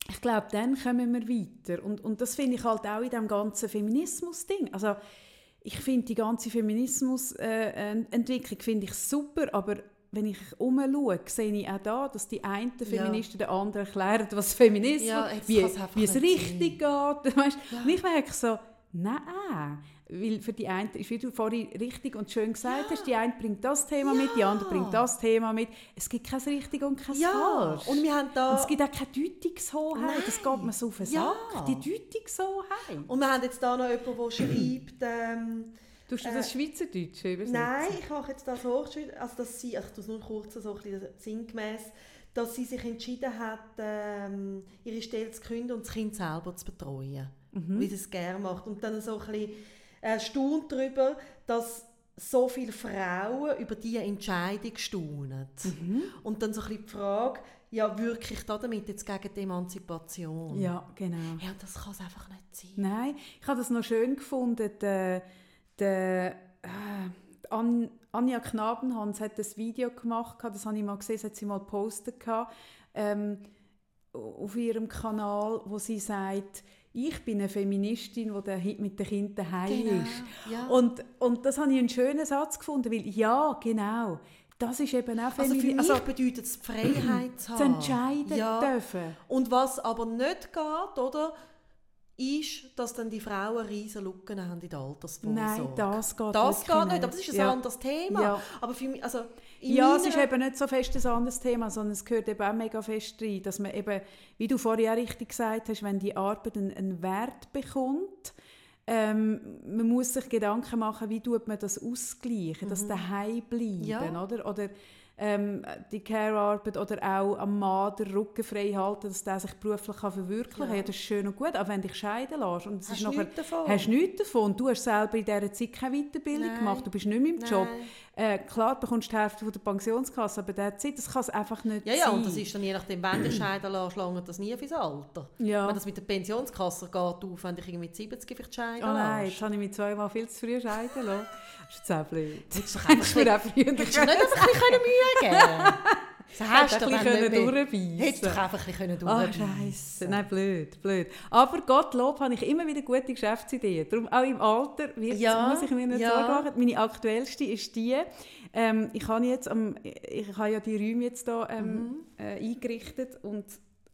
ich glaube, dann kommen wir weiter. Und, und das finde ich halt auch in dem ganzen Feminismus-Ding. Also ich finde die ganze Feminismus-Entwicklung äh, ich super, aber wenn ich umschaue, sehe ich auch da, dass die einen Feministen ja. den anderen erklären, was Feminismus, ja, wie, wie es richtig sein. geht. (laughs) Weißt? Ja. Und ich merke so, nein, weil für die einen ist, wie du vorhin richtig und schön gesagt ja. hast, die eine bringt das Thema ja. mit, die andere bringt das Thema mit. Es gibt kein richtig und kein ja. falsch. Und, wir haben da und es gibt auch keine Deutungshoheit. Das geht mir so auf den Sack. Die Deutungshoheit. Und wir haben jetzt da noch jemanden, der schreibt... Ähm, Tust du das äh, Schweizerdeutsch übersetzen? Nein, ich mache jetzt das Hochschweizerdeutsch. Also, dass sie, ich nur kurz so ein bisschen sinngemäß, dass sie sich entschieden hat, ähm, ihre Stelle zu künden und das Kind selber zu betreuen. Mhm. Wie sie es gerne macht. Und dann so ein bisschen erstaunt darüber, dass so viele Frauen über diese Entscheidung staunen. Mhm. Und dann so ein bisschen die Frage, ja, wirklich da damit jetzt gegen die Emanzipation? Ja, genau. Ja, das kann es einfach nicht sein. Nein, ich habe das noch schön gefunden, der, der äh, An Anja Knabenhans hat das Video gemacht, das habe ich mal gesehen, das hat sie mal gepostet, ähm, auf ihrem Kanal, wo sie sagt, ich bin eine Feministin, die mit den Kindern heim genau, ist. Ja. Und, und das habe ich einen schönen Satz gefunden, weil ja, genau, das ist eben auch Feminismus. Also für mich also, bedeutet es Freiheit zu haben. Zu entscheiden ja. dürfen. Und was aber nicht geht, oder? ist, dass dann die Frauen riesen Lücken haben in der Altersvorsorge. Nein, das geht, das geht nicht. Aber das ist ein ja. anderes Thema. Ja. Aber für mich, also ja, es ist eben nicht so fest ein anderes Thema, sondern es gehört eben auch mega fest rein, dass man eben, wie du auch richtig gesagt hast, wenn die Arbeit einen, einen Wert bekommt, ähm, man muss sich Gedanken machen, wie tut man das ausgleichen, mhm. dass daheim bleiben, ja. oder? Oder ähm, die Care-Arbeit oder auch am Mann den Rücken frei halten, dass der sich beruflich kann verwirklichen kann. Ja. ja. das ist schön und gut, aber wenn dich scheiden lässt und es hast ist nachher, nichts davon. hast nichts davon. Du hast selber in dieser Zeit keine Weiterbildung Nein. gemacht, du bist nicht mehr im Job. Äh, klar, du bekommst die Hälfte von der Pensionskasse, aber der Zeit, das kann es einfach nicht ja, sein. Ja, und das ist dann je nachdem, wenn du scheiden lässt, lange das nie fürs Alter. Ja. Wenn das mit der Pensionskasse geht, auf, wenn dich irgendwie mit 70 vielleicht scheiden oh, nein, jetzt habe ich mich zweimal viel zu früh scheiden lassen. Das ist jetzt auch blöd. Hättest du mir auch früher nicht einfach ein bisschen Mühe geben (laughs) Das hast du ein bisschen durchbeissen Hättest du einfach ein bisschen Oh, Scheiße. Nein, blöd, blöd. Aber Gottlob habe ich immer wieder gute Geschäftsideen. Darum auch im Alter ja, muss ich mir nicht ja. Sorgen machen. Meine aktuellste ist die, ähm, ich habe jetzt am, ich habe ja die Räume jetzt da ähm, mhm. äh, eingerichtet und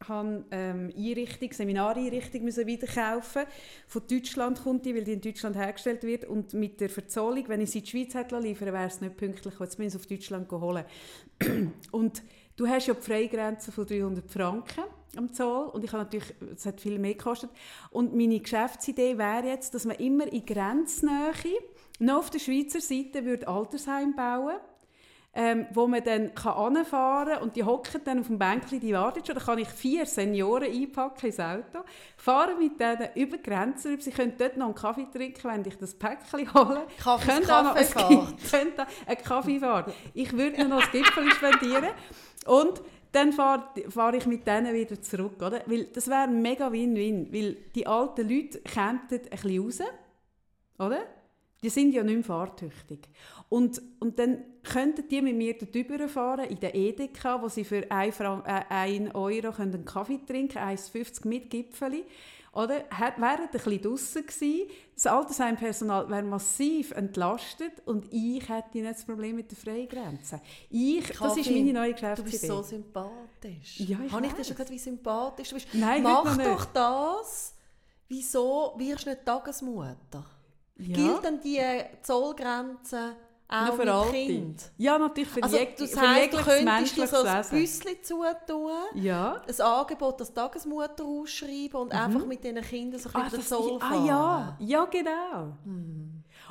habe ähm, Einrichtung, Seminareinrichtung müssen wieder kaufen. Von Deutschland kommt die, weil die in Deutschland hergestellt wird und mit der Verzollung, wenn ich sie in die Schweiz hätte liefern, wäre es nicht pünktlich. Jetzt bin ich auf Deutschland holen. (clears throat) und du hast ja die Freigrenze von 300 Franken am Zoll und ich habe natürlich, es hat viel mehr gekostet. Und meine Geschäftsidee wäre jetzt, dass man immer in Grenznähe noch auf der Schweizer Seite würde Altersheim bauen ähm, wo man dann kann anfahren kann und die hocken dann auf dem Bänkchen, die warten schon. Da kann ich vier Senioren einpacken ins Auto, fahre mit denen über die Grenzen. Sie können dort noch einen Kaffee trinken, wenn ich das Päckchen (laughs) hole. Kaffee, Können da noch ein, einen Kaffee (laughs) fahren. Ich würde noch das Gipfel spendieren. Und dann fahre fahr ich mit denen wieder zurück. Oder? Weil das wäre ein mega Win-Win. Weil die alten Leute kämen ein bisschen raus. Oder? Die sind ja nicht mehr fahrtüchtig. Und, und dann könnten die mit mir dort fahren in der Edeka, wo sie für 1 äh, Euro können einen Kaffee trinken können, 1,50 mit Gipfeli. Oder? Hat, wären ein bisschen draussen gewesen. Das Altersheimpersonal wäre massiv entlastet und ich hätte nicht das Problem mit der Freigrenze. Ich, das ist Kaffee, meine neue Du bist Geschäftsidee. so sympathisch. Ja, ich Habe ich dir weiss. schon gesagt, wie sympathisch du bist? Nein, Mach doch das. Wieso wirst du nicht Tagesmutter? Ja. Gilt denn die Zollgrenze auch für Alte. Kind? Ja, natürlich für, Also, jeg das heisst, du jegliches könntest dir so ein. Büsschen zutun, Ja. ein Angebot als Tagesmutter ausschreiben und einfach mit diesen Kindern so ein Ah, bisschen Zoll ah fahren. ja, ja genau.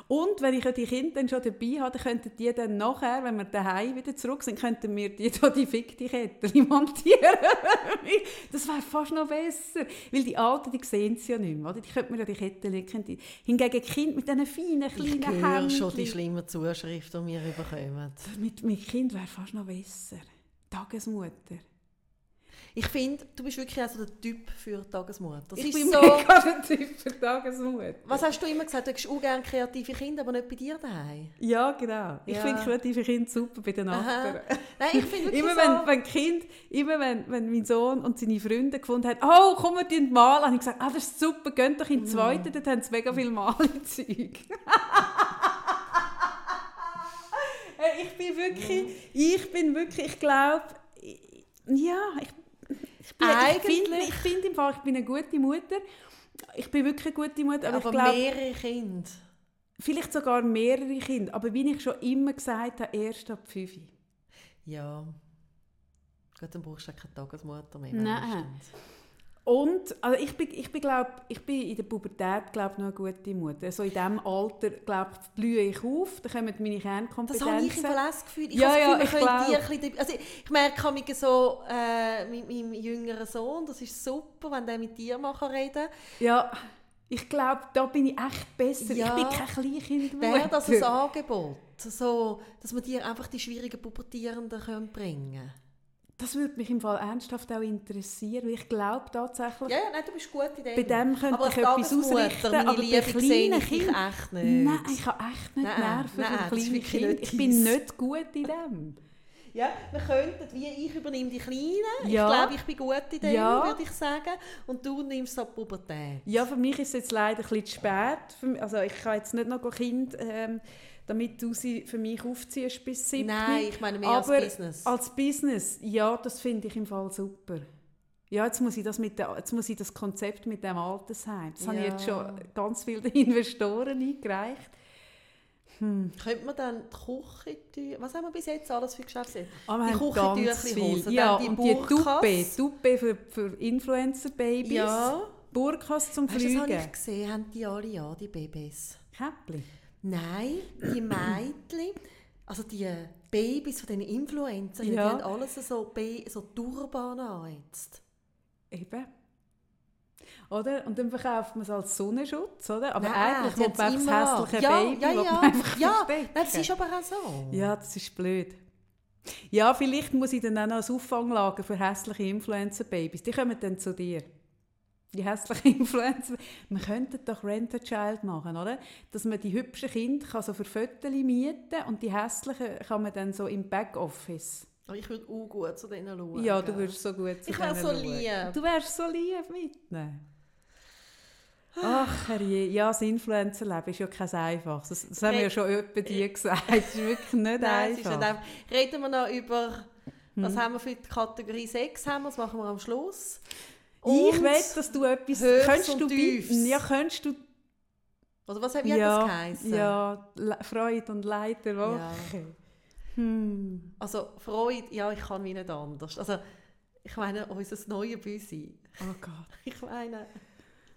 Und wenn ich ja die Kinder dann schon dabei habe, dann könnten die dann nachher, wenn wir daheim wieder zurück sind, könnten wir die (laughs) da die fickte Kette montieren. (laughs) das wäre fast noch besser, weil die Alten, die sehen es ja nicht mehr, oder? Die könnten mir ja die Kette legen. Die- Hingegen Kind mit diesen feinen, Ich kleinen höre schon die schlimmen Zuschriften, die wir bekommen. Mit, mit Kind wäre fast noch besser. Tagesmutter. Ich finde, du bist wirklich also der Typ für Tagesmutter. Das ich bin so, mega der Typ für Tagesmutter. was hast du immer gesagt? Du hättest auch gerne kreative Kinder, aber nicht bei dir daheim. Ja, genau. Ich Ja. finde kreative Kinder super bei den. Nachbarn. Nein, ich finde (laughs) Immer so... wenn, wenn Kind, immer wenn, wenn mein Sohn und seine Freunde gefunden haben, oh, komm, wir tun malen, habe ich gesagt, ah, das ist super, geht doch in Mm. den zweiten, dort haben sie mega viel Malzeug. (laughs) Hey, ich bin wirklich, ich bin wirklich, ich glaube, ja, ich, ich, bin, ich Eigentlich- finde ich (laughs) finde im Fall, ich bin eine gute Mutter. Ich bin wirklich eine gute Mutter, aber, aber ich glaube, mehrere Kinder. vielleicht sogar mehrere Kinder. Aber wie ich schon immer gesagt habe, erst ab 5. Ja. Gut, dann brauchst du keine Tagesmutter mehr. Nein. wenigstens. Und also ich bin, ich bin, glaub, ich bin in der Pubertät glaub, noch eine gute Mutter. So in diesem Alter glaub, blühe ich auf, da kommen meine Das Kernkompetenzen. habe ich im Fall das Gefühl. Ich Ja, habe das Gefühl, ich man könnte glaub. die ein bisschen... Also ich merke mich so äh, mit meinem jüngeren Sohn, das ist super, wenn der mit dir kann reden Ja, ich glaube, da bin ich echt besser. Ja. Ich bin keine Kleinkindmutter. Wäre das ein Angebot? So, dass wir dir einfach die schwierigen Pubertierenden können bringen können? Das würde mich im Fall ernsthaft auch interessieren, weil ich glaube tatsächlich, Ja, ja, nein, du bist gut in dem. bei dem könnte aber ich etwas ausrichten, meine aber bei Liebe, kleinen ich Kindern... echt nicht. Nein, ich habe echt nicht Nein, Nerven nein, für kleine Kinder. Ich bin nicht gut in dem. Ja, wir könnten, wie ich übernehme die Kleinen. Ja. Ich glaube, ich bin gut in dem, Ja. würde ich sagen. Und du nimmst so die Pubertät. Ja, für mich ist es jetzt leider ein bisschen zu spät. Also ich kann jetzt nicht noch Kind, ähm, damit du sie für mich aufziehst bis 7. Nein, ich meine mehr Aber als Business. Als Business, ja, das finde ich im Fall super. Ja, jetzt muss ich das, mit der, jetzt muss ich das Konzept mit dem Altersheim, das habe ich Ja. jetzt schon ganz vielen Investoren eingereicht. Könnte man dann die Küche, was haben wir bis jetzt alles für Geschäfte? Die haben ganz Küchentüchli-Hosen, viel. Ja, die und die Burkas. Tuppe, Tuppe für, für Influencer-Babys, Ja. Burkas zum Weißt du, das habe Fliegen. ich gesehen, haben die alle ja, die Babys. Käppli. Nein, die Mädchen, also die Babys von den Influencern, die Ja. haben alles so, so Turban an jetzt. Eben. Oder? Und dann verkauft man es als Sonnenschutz, oder? Aber Nein, eigentlich will man einfach das hässliche ja, Baby ja, ja, einfach ja. verstecken. Nein, das ist aber auch so. Ja, das ist blöd. Ja, vielleicht muss ich dann auch noch ein Auffanglager für hässliche Influencer-Babys. Die kommen dann zu dir. Die hässlichen (laughs) Influencer. Man könnte doch Rent-a-Child machen, oder? Dass man die hübschen Kinder kann so für Fotos mieten und die hässlichen kann man dann so im Backoffice. Aber Ich würde auch gut zu denen schauen. Ja, du würdest so gut zu Ich denen so schauen. lieb. Du wärst so lieb mit ihnen. Ach, herrje. ja, das Influencer-Leben ist ja kein einfaches. Das, das haben wir ja schon öppe die gesagt. Es ist wirklich nicht (laughs) Nein, es ist einfach. nicht einfach. Reden wir noch über, was Hm. haben wir für die Kategorie 6, haben wir, das machen wir am Schluss. Ich will, dass du etwas... Könntest du bieten? Ja, könntest du... Oder was hat, ja, das geheißen? ja, Le- Freude und Leid der Woche. Ja. Hm. Also Freude, ja, ich kann wie nicht anders. Also, ich meine, unser neues Büsi. Oh Gott. (laughs) Ich meine,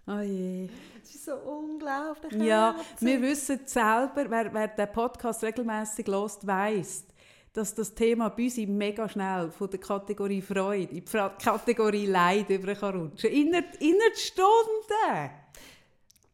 Oh je. es ist so unglaublich. Ja, herzig. wir wissen selber, wer, wer den Podcast regelmäßig lost, weiss, dass das Thema bei uns mega schnell von der Kategorie Freude in die Kategorie Leid überrutschen kann. Innerhalb inner Stunden.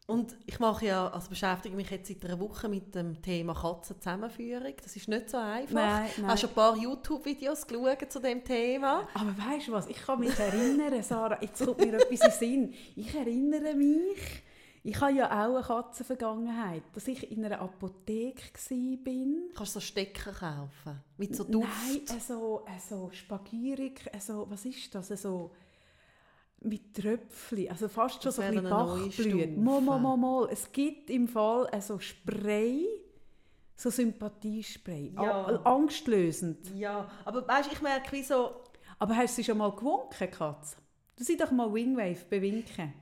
Und ich mache ja, also beschäftige mich jetzt seit einer Woche mit dem Thema Katzenzusammenführung. Das ist nicht so einfach. Nein, nein. Hast du ein paar YouTube-Videos geschaut zu dem Thema? Aber weißt du was? Ich kann mich erinnern, Sarah, jetzt kommt mir etwas in den Sinn. Ich erinnere mich, ich habe ja auch eine Katzenvergangenheit, dass ich in einer Apotheke war. Kannst du so Stecker kaufen? Mit so Duft? Nein, so, so Spagierig, so, was ist das? So, mit Tröpfchen, also fast schon das so ein bisschen Bachblüten. Mal, mal, mal, mal. Es gibt im Fall so Spray, so Sympathiespray, ja. angstlösend. Ja, aber weißt, ich merke wie so... Aber hast du sie schon mal gewunken, Katze? Du sie doch mal Wingwave bewinken.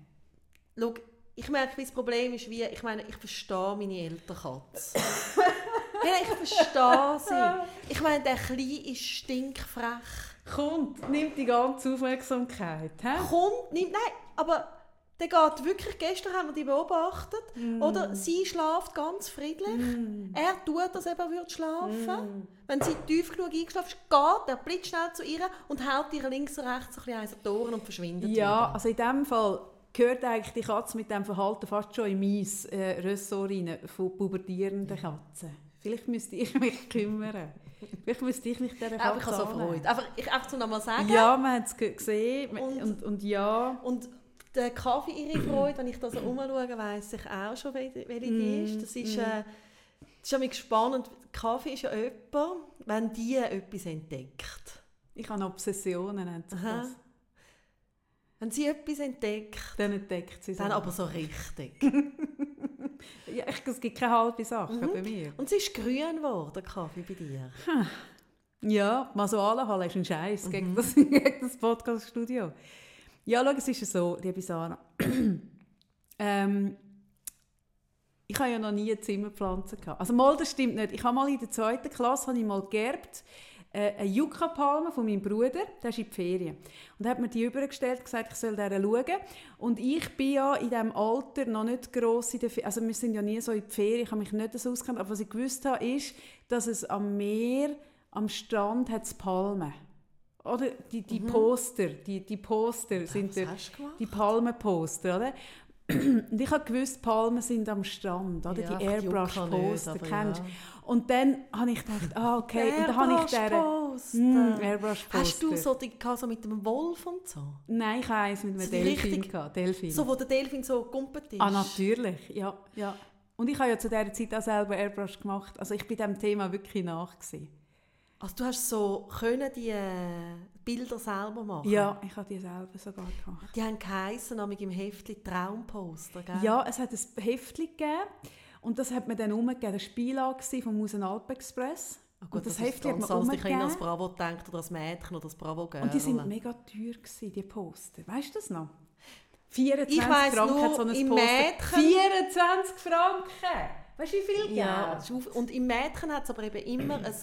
Schau, ich merke, das Problem ist, wie, ich meine, ich verstehe meine Eltern Katze. (laughs) ja, ich verstehe sie. Ich meine, der Kleine ist stinkfrech. Kommt, nimmt die ganze Aufmerksamkeit. He? Kommt, nimmt, nein, aber der geht wirklich, gestern haben wir die beobachtet, mm. oder sie schläft ganz friedlich. Mm. Er tut, dass er würde schlafen. Mm. Wenn sie tief genug eingeschlafen ist, geht er blitzschnell zu ihr und hält ihr links und rechts ein bisschen an Toren und verschwindet Ja, wieder. also in dem Fall gehört eigentlich die Katze mit dem Verhalten fast schon in mein äh, Ressort rein, von pubertierenden Katzen. Vielleicht müsste ich mich kümmern. Vielleicht müsste ich mich dieser Katze Ich habe so Freude. Einfach, ich einfach so nochmal sagen. Ja, man hat es gesehen und, und, und, ja. Und der Kaffee, ihre Freude, wenn ich da so umschaue, weiss ich auch schon, welche die mm, ist. Das ist, mm. äh, das ist spannend. Kaffee ist ja jemand, wenn die etwas entdeckt. Ich habe Obsessionen, nennt sich das. Wenn sie etwas entdeckt, dann entdeckt sie es. Dann aber so richtig. (laughs) ja, ich, es gibt keine halbe Sache mhm. bei mir. Und sie ist grün geworden, Kaffee bei dir. Hm. Ja, Masualenhalle ist ein Scheiß mhm. gegen das, (laughs) gegen das Podcast-Studio. Ja, schau, es ist so, liebe Sarah. (clears throat) ähm, ich habe ja noch nie eine Zimmerpflanze gehabt. Also mal, das stimmt nicht. Ich habe mal in der zweiten Klasse habe ich mal geerbt äh, eine Yucca-Palme von meinem Bruder, der ist in die Ferien. Und er hat mir die übergestellt und gesagt, ich soll der schauen. Und ich bin ja in diesem Alter noch nicht gross in der Ferien, also wir sind ja nie so in die Ferien, ich habe mich nicht so auskennt, aber was ich gewusst habe, ist, dass es am Meer, am Strand hat es Palmen. Oder die, die mhm. Poster, die, die Poster sind der, die Palmenposter, oder? Und ich habe gewusst, Palmen sind am Strand, oder? Ja, die Airbrush-Poster, kennst ja. Und dann habe ich gedacht, ah, okay. Und dann habe ich der Airbrush-Poster. Hast du so die so mit dem Wolf und so? Nein, ich habe eins mit einem Delfin. Delfin. So, wo der Delfin so gumpet ist? Ah, natürlich, ja. ja. Und ich habe ja zu dieser Zeit auch selber Airbrush gemacht. Also ich bin diesem Thema wirklich nach. Gewesen. Also du hast so können die äh, Bilder selber machen? Ja, ich habe die selber sogar gemacht. Die haben geheissen, im Heftli Traumposter, gell? Ja, es hat ein Heftli gegeben und das hat mir dann umgegeben. Das war vom Musen Alp Express. Oh gut, und das, das Heft hat man umgegeben. Ich habe als Bravo gedacht oder als Mädchen oder als Bravo Girl. Und die sind mega teuer gewesen, die Poster. Weißt du das noch? 24 ich Franken hat so ein im Poster. Mädchen 24 Franken! Weißt du, wie viel Geld? Ja, und im Mädchen hat es aber eben immer ein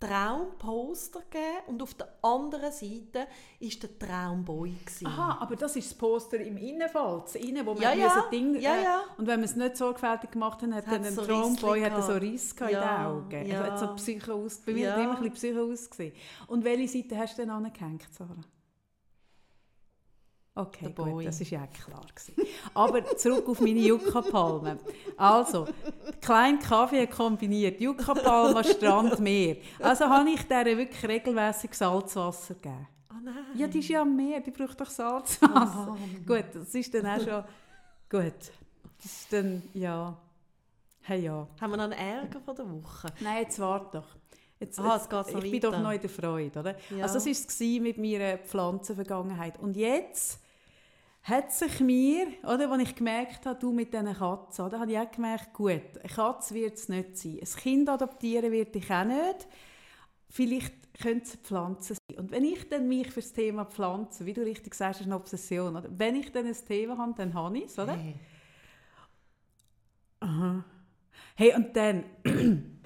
Traumposter gegeben und auf der anderen Seite war der Traumboy. Gewesen. Aha, aber das ist das Poster im Innenfall, das Innen, wo man ja, ja. Ding... Ja, ja. Äh, und wenn man es nicht sorgfältig gemacht hat, hat dann der so Traumboy hat so Riss ja, in den Augen. Ja. Also hat so Psycho aus, bei mir ja. immer ein bisschen Psycho ausgesehen. Und welche Seite hast du denn angehängt, Sarah? Okay, gut, das ist ja klar. Gewesen. Aber zurück auf meine Yucca-Palme. Also, klein Kaffee kombiniert, Yucca-Palme, Strand, Meer. Also habe ich der wirklich regelmäßig Salzwasser gegeben. Oh nein. Ja, die ist ja am Meer, die braucht doch Salzwasser. Oh. Gut, das ist dann auch schon... Gut, das ist dann, ja... Hey, ja. Haben wir noch einen Ärger von der Woche? Nein, jetzt warte doch. Jetzt, Aha, jetzt ich weiter. bin doch noch in der Freude, oder? Ja. Also das war es mit meiner Pflanzenvergangenheit. Und jetzt hat sich mir, oder, als ich gemerkt habe, du mit diesen Katzen, oder, habe ich auch gemerkt, gut, eine Katze wird es nicht sein. Ein Kind adoptieren wird ich auch nicht. Vielleicht könnte es Pflanzen sein. Und wenn ich dann mich für das Thema Pflanzen, wie du richtig sagst, ist eine Obsession, oder? wenn ich dann ein Thema habe, dann habe ich es, oder? Hey. Aha. Hey, und dann (clears throat)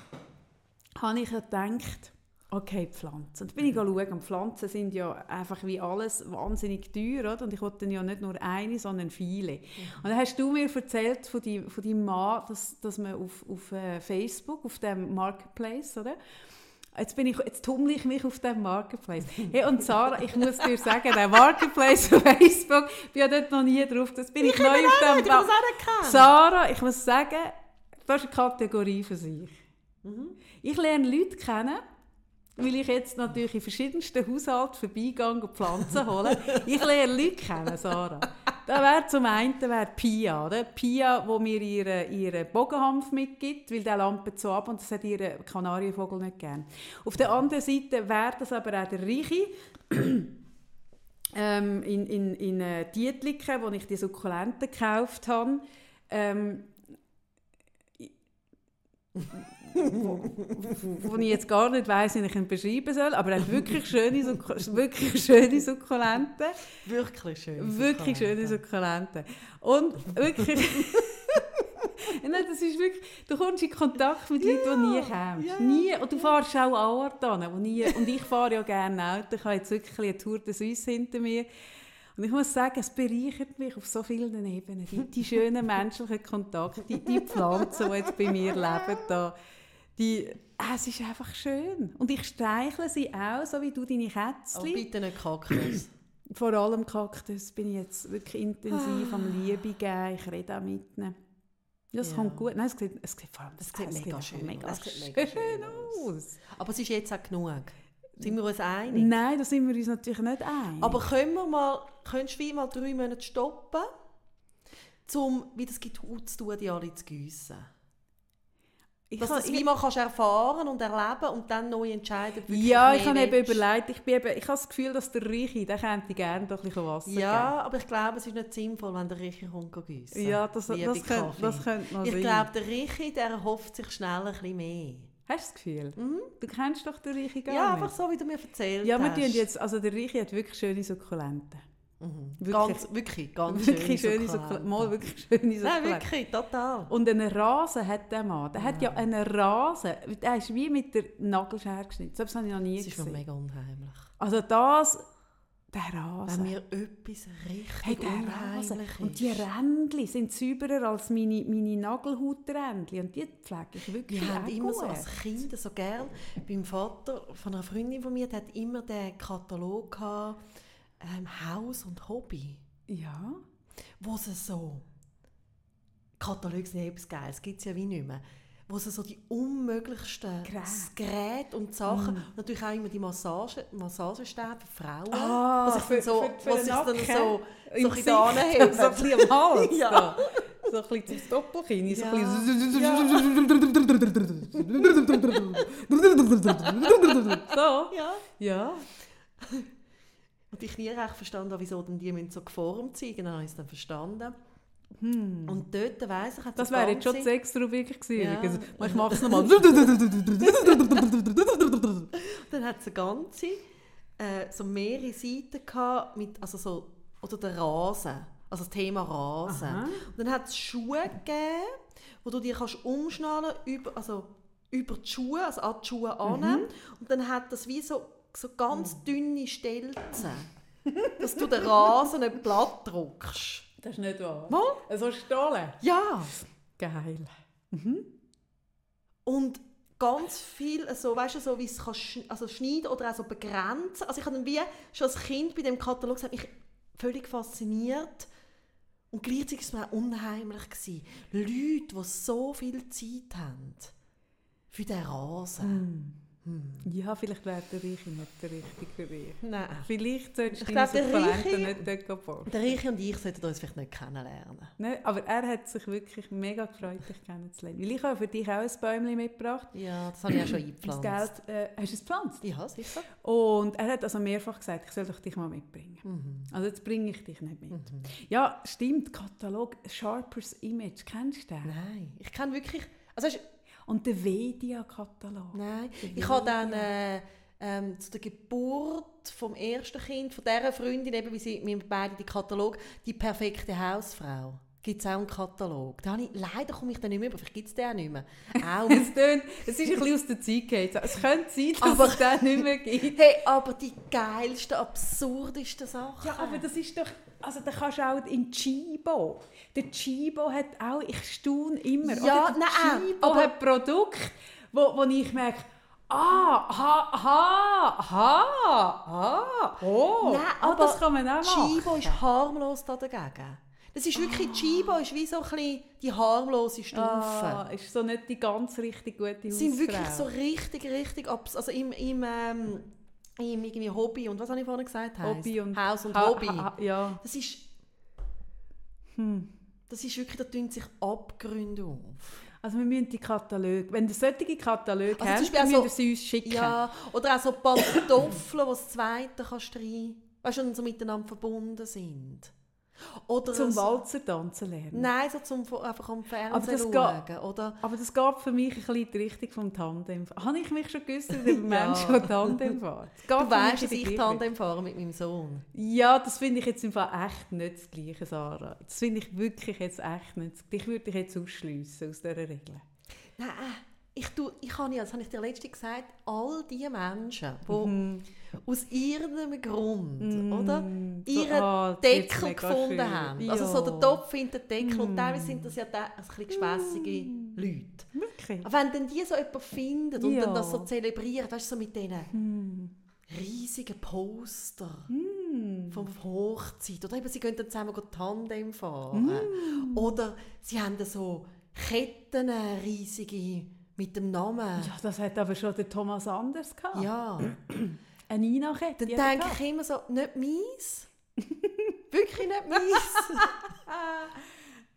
habe ich gedacht, Okay, Pflanzen. Und bin ich schauen. Pflanzen sind ja einfach wie alles wahnsinnig teuer. Oder? Und ich wollte ja nicht nur eine, sondern viele. Mhm. Und dann hast du mir erzählt von, die, von deinem Mann, dass, dass man auf, auf äh, Facebook, auf dem Marketplace, oder? Jetzt, bin ich, jetzt tummle ich mich auf dem Marketplace. (laughs) Hey, und Sarah, ich muss dir sagen, der Marketplace auf Facebook, ich bin ja dort noch nie drauf, das bin ich, Ich neu auf dem gekannt. Sarah, ich muss sagen, das ist eine Kategorie für sich. Mhm. Ich lerne Leute kennen, weil ich jetzt natürlich in verschiedensten Haushalten vorbeigehe und Pflanzen hole. Ich lerne Leute kennen, Sarah. Da wäre zum einen wäre Pia, oder? Pia, wo mir ihren ihre Bogenhanf mitgibt, weil der lampe so ab und das hat ihren Kanarienvogel nicht gern. Auf der anderen Seite wäre das aber auch der Reiche, ähm, in, in, in äh, Dietliken, wo ich die Sukkulenten gekauft habe. Ähm, wo, ich jetzt gar nicht weiss, wie ich ihn beschreiben soll, aber er hat wirklich schöne, wirklich schöne Sukkulenten. Wirklich schön. Wirklich schöne Sukkulenten. Und wirklich... (laughs) Nein, das ist wirklich, du kommst in Kontakt mit Leuten, die nie kommst. ja. Nie. Und du fährst auch an Orte wo nie, und ich fahre ja gerne Auto. Ich habe jetzt wirklich eine Tour de Suisse hinter mir. Und ich muss sagen, es bereichert mich auf so vielen Ebenen. Die, die schönen menschlichen Kontakte, die, die Pflanzen, die jetzt bei mir leben, da, die, ah, es ist einfach schön. Und ich streichle sie auch, so wie du deine Kätzchen. bitte nicht Kaktus. (clears throat) Vor allem Kaktus bin ich jetzt wirklich intensiv Ah. am Liebe geben. Ich rede auch mit ihnen. Ja, es Ja. kommt gut. Nein, es sieht, es sieht vor allem Es sieht es mega einfach schön mega aus. Es schön, sieht mega schön aus. Aber es ist jetzt auch genug. Sind wir uns einig? Nein, da sind wir uns natürlich nicht einig. Aber können wir mal, könntest du mal drei Monate stoppen, um, wie das gibt, zu tun, die alle zu gießen? Ich Dass kann- das wie mal kannst erfahren und erleben und dann neu entscheiden, ja, ich habe eben überlegt, ich, bin eben, ich habe das Gefühl, dass der Reiche, der könnte gerne doch ein bisschen Wasser Ja, aber ich glaube, es ist nicht sinnvoll, wenn der Richi kommt gießen. geben. Ja, das, das, könnte, das könnte noch Ich sein. glaube, der Richi, der erhofft sich schnell ein bisschen mehr. Hast du das Gefühl? Du kennst doch den Reiche gar Mhm. ja, nicht. einfach so, wie du mir erzählt Ja, wir hast. tun jetzt, also der Reiche hat wirklich schöne Sukkulenten. Mhm. Wirklich. Ganz, wirklich, ganz Wirklich schöne Sukkulenten. Mal wirklich schöne Nein, Sukkulenten. wirklich, total. Und einen Rasen hat der Mann. Der hat ja einen Rasen. Der ist wie mit der Nagelschere geschnitten. Das habe ich noch nie Das ist mir gesehen. mega unheimlich. Also das, der Wenn Rasen. mir etwas richtig Hey, der Rasen. unheimlich Und die ist. Rändchen sind sauberer als meine, meine Nagelhauträndchen. Und die pflege ich wirklich Wir haben immer gut. so als Kind so gern, beim Vater von einer Freundin von mir, der hat immer den Katalog gehabt, ähm, Haus und Hobby, Ja. wo sie so, Kataloge sind ja etwas Geiles, gibt es ja wie nicht mehr, wo sie so die unmöglichsten Geräte. Geräte und Sachen, natürlich auch immer die Massage, Massagestäbe für Frauen, Ah, wo sich dann für- so, für- für wo den sich dann so, so ein bisschen anheben. So ein bisschen am Hals. Ja. So ein bisschen zum Doppelkinn. So Ja. ein bisschen... So. Ja. Ja. Und ich nie recht verstanden wieso denn die müssen so geformt sein. Ich es dann verstanden. Und dort weiss ich, hat Hm. Das wäre jetzt schon die Sexrubrik gewesen. Ja. übrigens. Ich mache es nochmal. (laughs) Dann hat es eine ganze, äh, so mehrere Seiten gehabt, mit, also so, oder der Rasen, also das Thema Rasen. Aha. Und dann hat es Schuhe gegeben, wo du die kannst umschnallen, über, also über die Schuhe, also an die Schuhe an. Mhm. Und dann hat das wie so, so ganz dünne Stelzen, dass du den Rasen nicht platt drückst. Das ist nicht wahr. Mal? So Stollen. Ja. Geil. Und ganz viel, so, weißt du, so wie es kann also schneiden oder auch so begrenzen. Also ich habe wie schon als Kind bei dem Katalog gesagt, mich völlig fasziniert. Und gleichzeitig war es mir auch unheimlich. Gewesen. Leute, die so viel Zeit haben für den Rasen. Ja, vielleicht wäre der Reiche nicht der Richtige für dich. Nein. Vielleicht solltest Ich du deine Sukkulenten nicht dort bauen. Der Reiche und ich sollten uns vielleicht nicht kennenlernen. Ne? Aber er hat sich wirklich mega gefreut, dich kennenzulernen. Weil ich habe für dich auch ein Bäumchen mitgebracht. Ja, das habe ich auch schon Das eingepflanzt. Geld, äh, hast du es gepflanzt? Ja, sicher. Und er hat also mehrfach gesagt, ich soll doch dich mal mitbringen. Mhm. Also jetzt bringe ich dich nicht mit. Ja, stimmt, Katalog Sharpers Image, kennst du den? Nein, ich kann wirklich... Also, Und der Vedia-Katalog. Nein, Der ich habe dann äh, ähm, zu der Geburt vom ersten Kind, von dieser Freundin, eben, wie sie wir beide die Katalog, die perfekte Hausfrau. Gibt es auch einen Katalog? Da ich, leider komme ich den nicht mehr über, vielleicht gibt es den auch nicht mehr. (laughs) Auch. Es, tönt, es ist ein bisschen aus der Zeit gefallen. Es könnte sein, dass Aber- es den nicht mehr gibt. (laughs) hey, aber die geilsten, absurdesten Sachen. Ja, aber das ist doch... Also da kannst du auch in Chibo. Der Chibo hat auch... Ich staune immer. Ja, oder? Der nein, Chibo aber- hat Produkte, wo, wo ich merke... Ah, ha, ha, ha, ha. Oh, Nein, ah, aber das kann man auch machen. Chibo ist harmlos da dagegen. Das ist wirklich, Ah. Chibo ist wie so ein bisschen die harmlose Stufe. Ah, ist so nicht die ganz richtig gute Sie sind wirklich Hausfrau. so richtig, richtig, abs also im, im, ähm, im irgendwie Hobby und was habe ich vorhin gesagt? heisst? Hobby und Haus und Ha- Hobby. ha- ja. Das ist, Hm. das ist wirklich, da tun sich Abgründe auf. Also wir müssen die Kataloge, wenn ihr solche Kataloge Also habt, dann auch müsst ihr sie uns schicken. Ja, oder auch so Pantoffeln, die das zweite kannst rein, weißt du, so miteinander verbunden sind. Oder Zum Walzer tanzen lernen. Nein, so zum einfach am Fernsehen schauen. Oder Aber das geht für mich ein bisschen die Richtung vom Tandem. Habe ich mich schon gewusst über (laughs) Ja. Menschen, die Tandem geht du weißt, dass ich Tandem fahre mit meinem Sohn. Ja, das finde ich jetzt im Fall echt nicht das Gleiche, Sarah. Das finde ich wirklich jetzt echt nicht. Dich würde ich jetzt ausschliessen aus dieser Regel. Nein, ich, tu, ich habe ja, das habe ich dir letztens gesagt, all die Menschen, die Mhm. aus irgendeinem Grund, oder? Mm, so, ihren das wird's Deckel gefunden schön. haben. Also so Ja. der Topf in den Deckel. Und Mm. teilweise sind das ja da, also ein bisschen gespässige Leute. Wirklich? Aber wenn dann die so jemanden finden und Ja. dann das so zelebrieren, weißt du, so mit diesen Hm. riesigen Poster von Hochzeit. Oder eben, sie gehen dann zusammen Tandem fahren. Mm. Oder sie haben dann so Ketten, riesige, mit dem Namen. Ja, das hat aber schon der Thomas Anders gehabt. Ja. (clears throat) Eine Nina-Kette. Dann denke gehabt. ich immer so, nicht meins. (laughs) Wirklich nicht meins.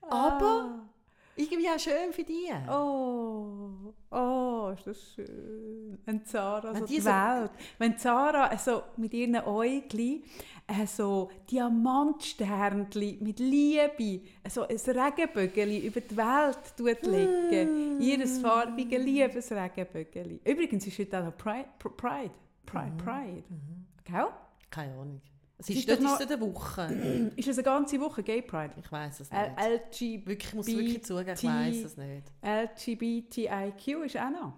(laughs) Aber irgendwie auch schön für die. Oh, oh, ist das schön. Wenn Zara Wenn so die Welt, wenn Zara also mit ihren Äugli äh, so Diamantsternchen mit Liebe, so ein Regenbögeli über die Welt tut legen. Mm. Ihres farbigen Liebesregenbögeli. Übrigens ist heute auch noch Pride. Pride. Pride. Mhm. Pride. Gell? Keine Ahnung. Es ist, ist doch noch- ist eine Woche. (clears throat) Ist es eine ganze Woche Gay Pride? Ich weiß es nicht. L LGBT, wirklich, ich muss wirklich zugeben, ich weiß es nicht. LGBTIQ ist auch noch.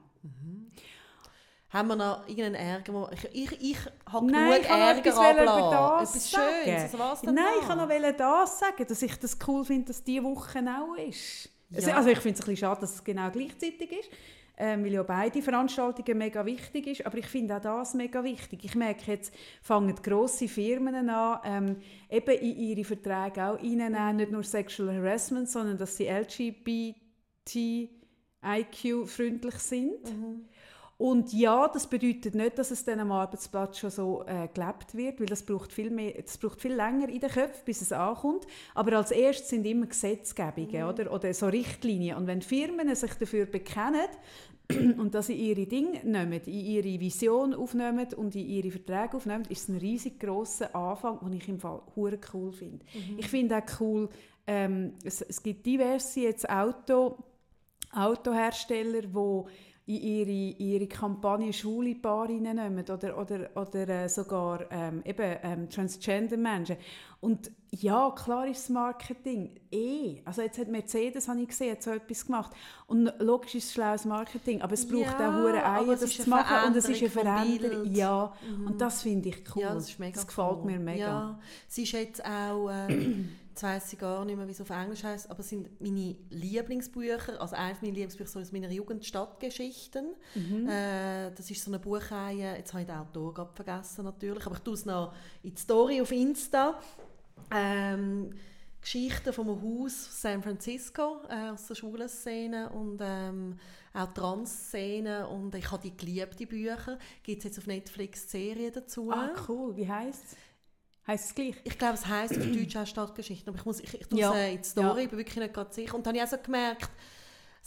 Haben wir noch irgendeinen Ärger? Ich, ich, ich habe Nein, genug ich noch Ärger abgelassen. das Etwas sagen. Schönes. Also was denn Nein, da? ich kann noch das sagen, dass ich das cool finde, dass diese Woche auch ist. Also, Ja. also ich finde es ein bisschen schade, dass es genau gleichzeitig ist, ähm, weil ja beide Veranstaltungen mega wichtig ist, aber ich finde auch das mega wichtig. Ich merke jetzt, fangen grosse Firmen an, ähm, eben in ihre Verträge auch reinnehmen, nicht nur Sexual Harassment, sondern dass sie LGBTIQ-freundlich sind. Mhm. Und ja, das bedeutet nicht, dass es dann am Arbeitsplatz schon so äh, gelebt wird, weil das braucht viel mehr, das braucht viel länger in den Köpfen, bis es ankommt. Aber als erstes sind immer Gesetzgebungen oder, oder so Richtlinien. Und wenn Firmen sich dafür bekennen (clears throat) und dass sie ihre Dinge nehmen, in ihre Vision aufnehmen und in ihre Verträge aufnehmen, ist es ein riesig grosser Anfang, den ich im Fall hure cool finde. Ich finde auch cool, ähm, es, es gibt diverse jetzt Auto, Autohersteller, die in ihre, in ihre Kampagne schwule Paare reinnehmen oder, oder, oder äh, sogar ähm, eben, ähm, Transgender-Menschen. Und ja, klar ist das Marketing eh. Also jetzt hat Mercedes, habe ich gesehen, hat so etwas gemacht. Und logisch ist es schlaues Marketing, aber es braucht Ja, auch hure Eier, das zu machen. Und es ist eine Veränderung. Ja, und das finde ich cool. Ja, das Das gefällt cool. mir mega. Ja, sie ist jetzt auch, äh, jetzt weiss ich gar nicht mehr, wie es auf Englisch heißt, aber es sind meine Lieblingsbücher, also eines meiner Lieblingsbücher so aus meiner Jugend, Stadtgeschichten. Mhm. Äh, das ist so eine Buchreihe, jetzt habe ich den Autor gerade vergessen natürlich, aber ich tue es noch in die Story auf Insta. Ähm, Geschichten vom Haus San Francisco äh, aus der Schulenszene und ähm, auch Trans-Szene und ich habe die geliebt, die Bücher. Gibt es jetzt auf Netflix Serien dazu? Ah, cool. Wie heisst es? Heisst es gleich? Ich glaube, es heisst auf Deutsch auch Stadtgeschichten, aber ich, muss, ich, ich tue Ja. es äh, die Story, Ja. ich bin wirklich nicht gerade sicher. Und dann habe ich auch so gemerkt,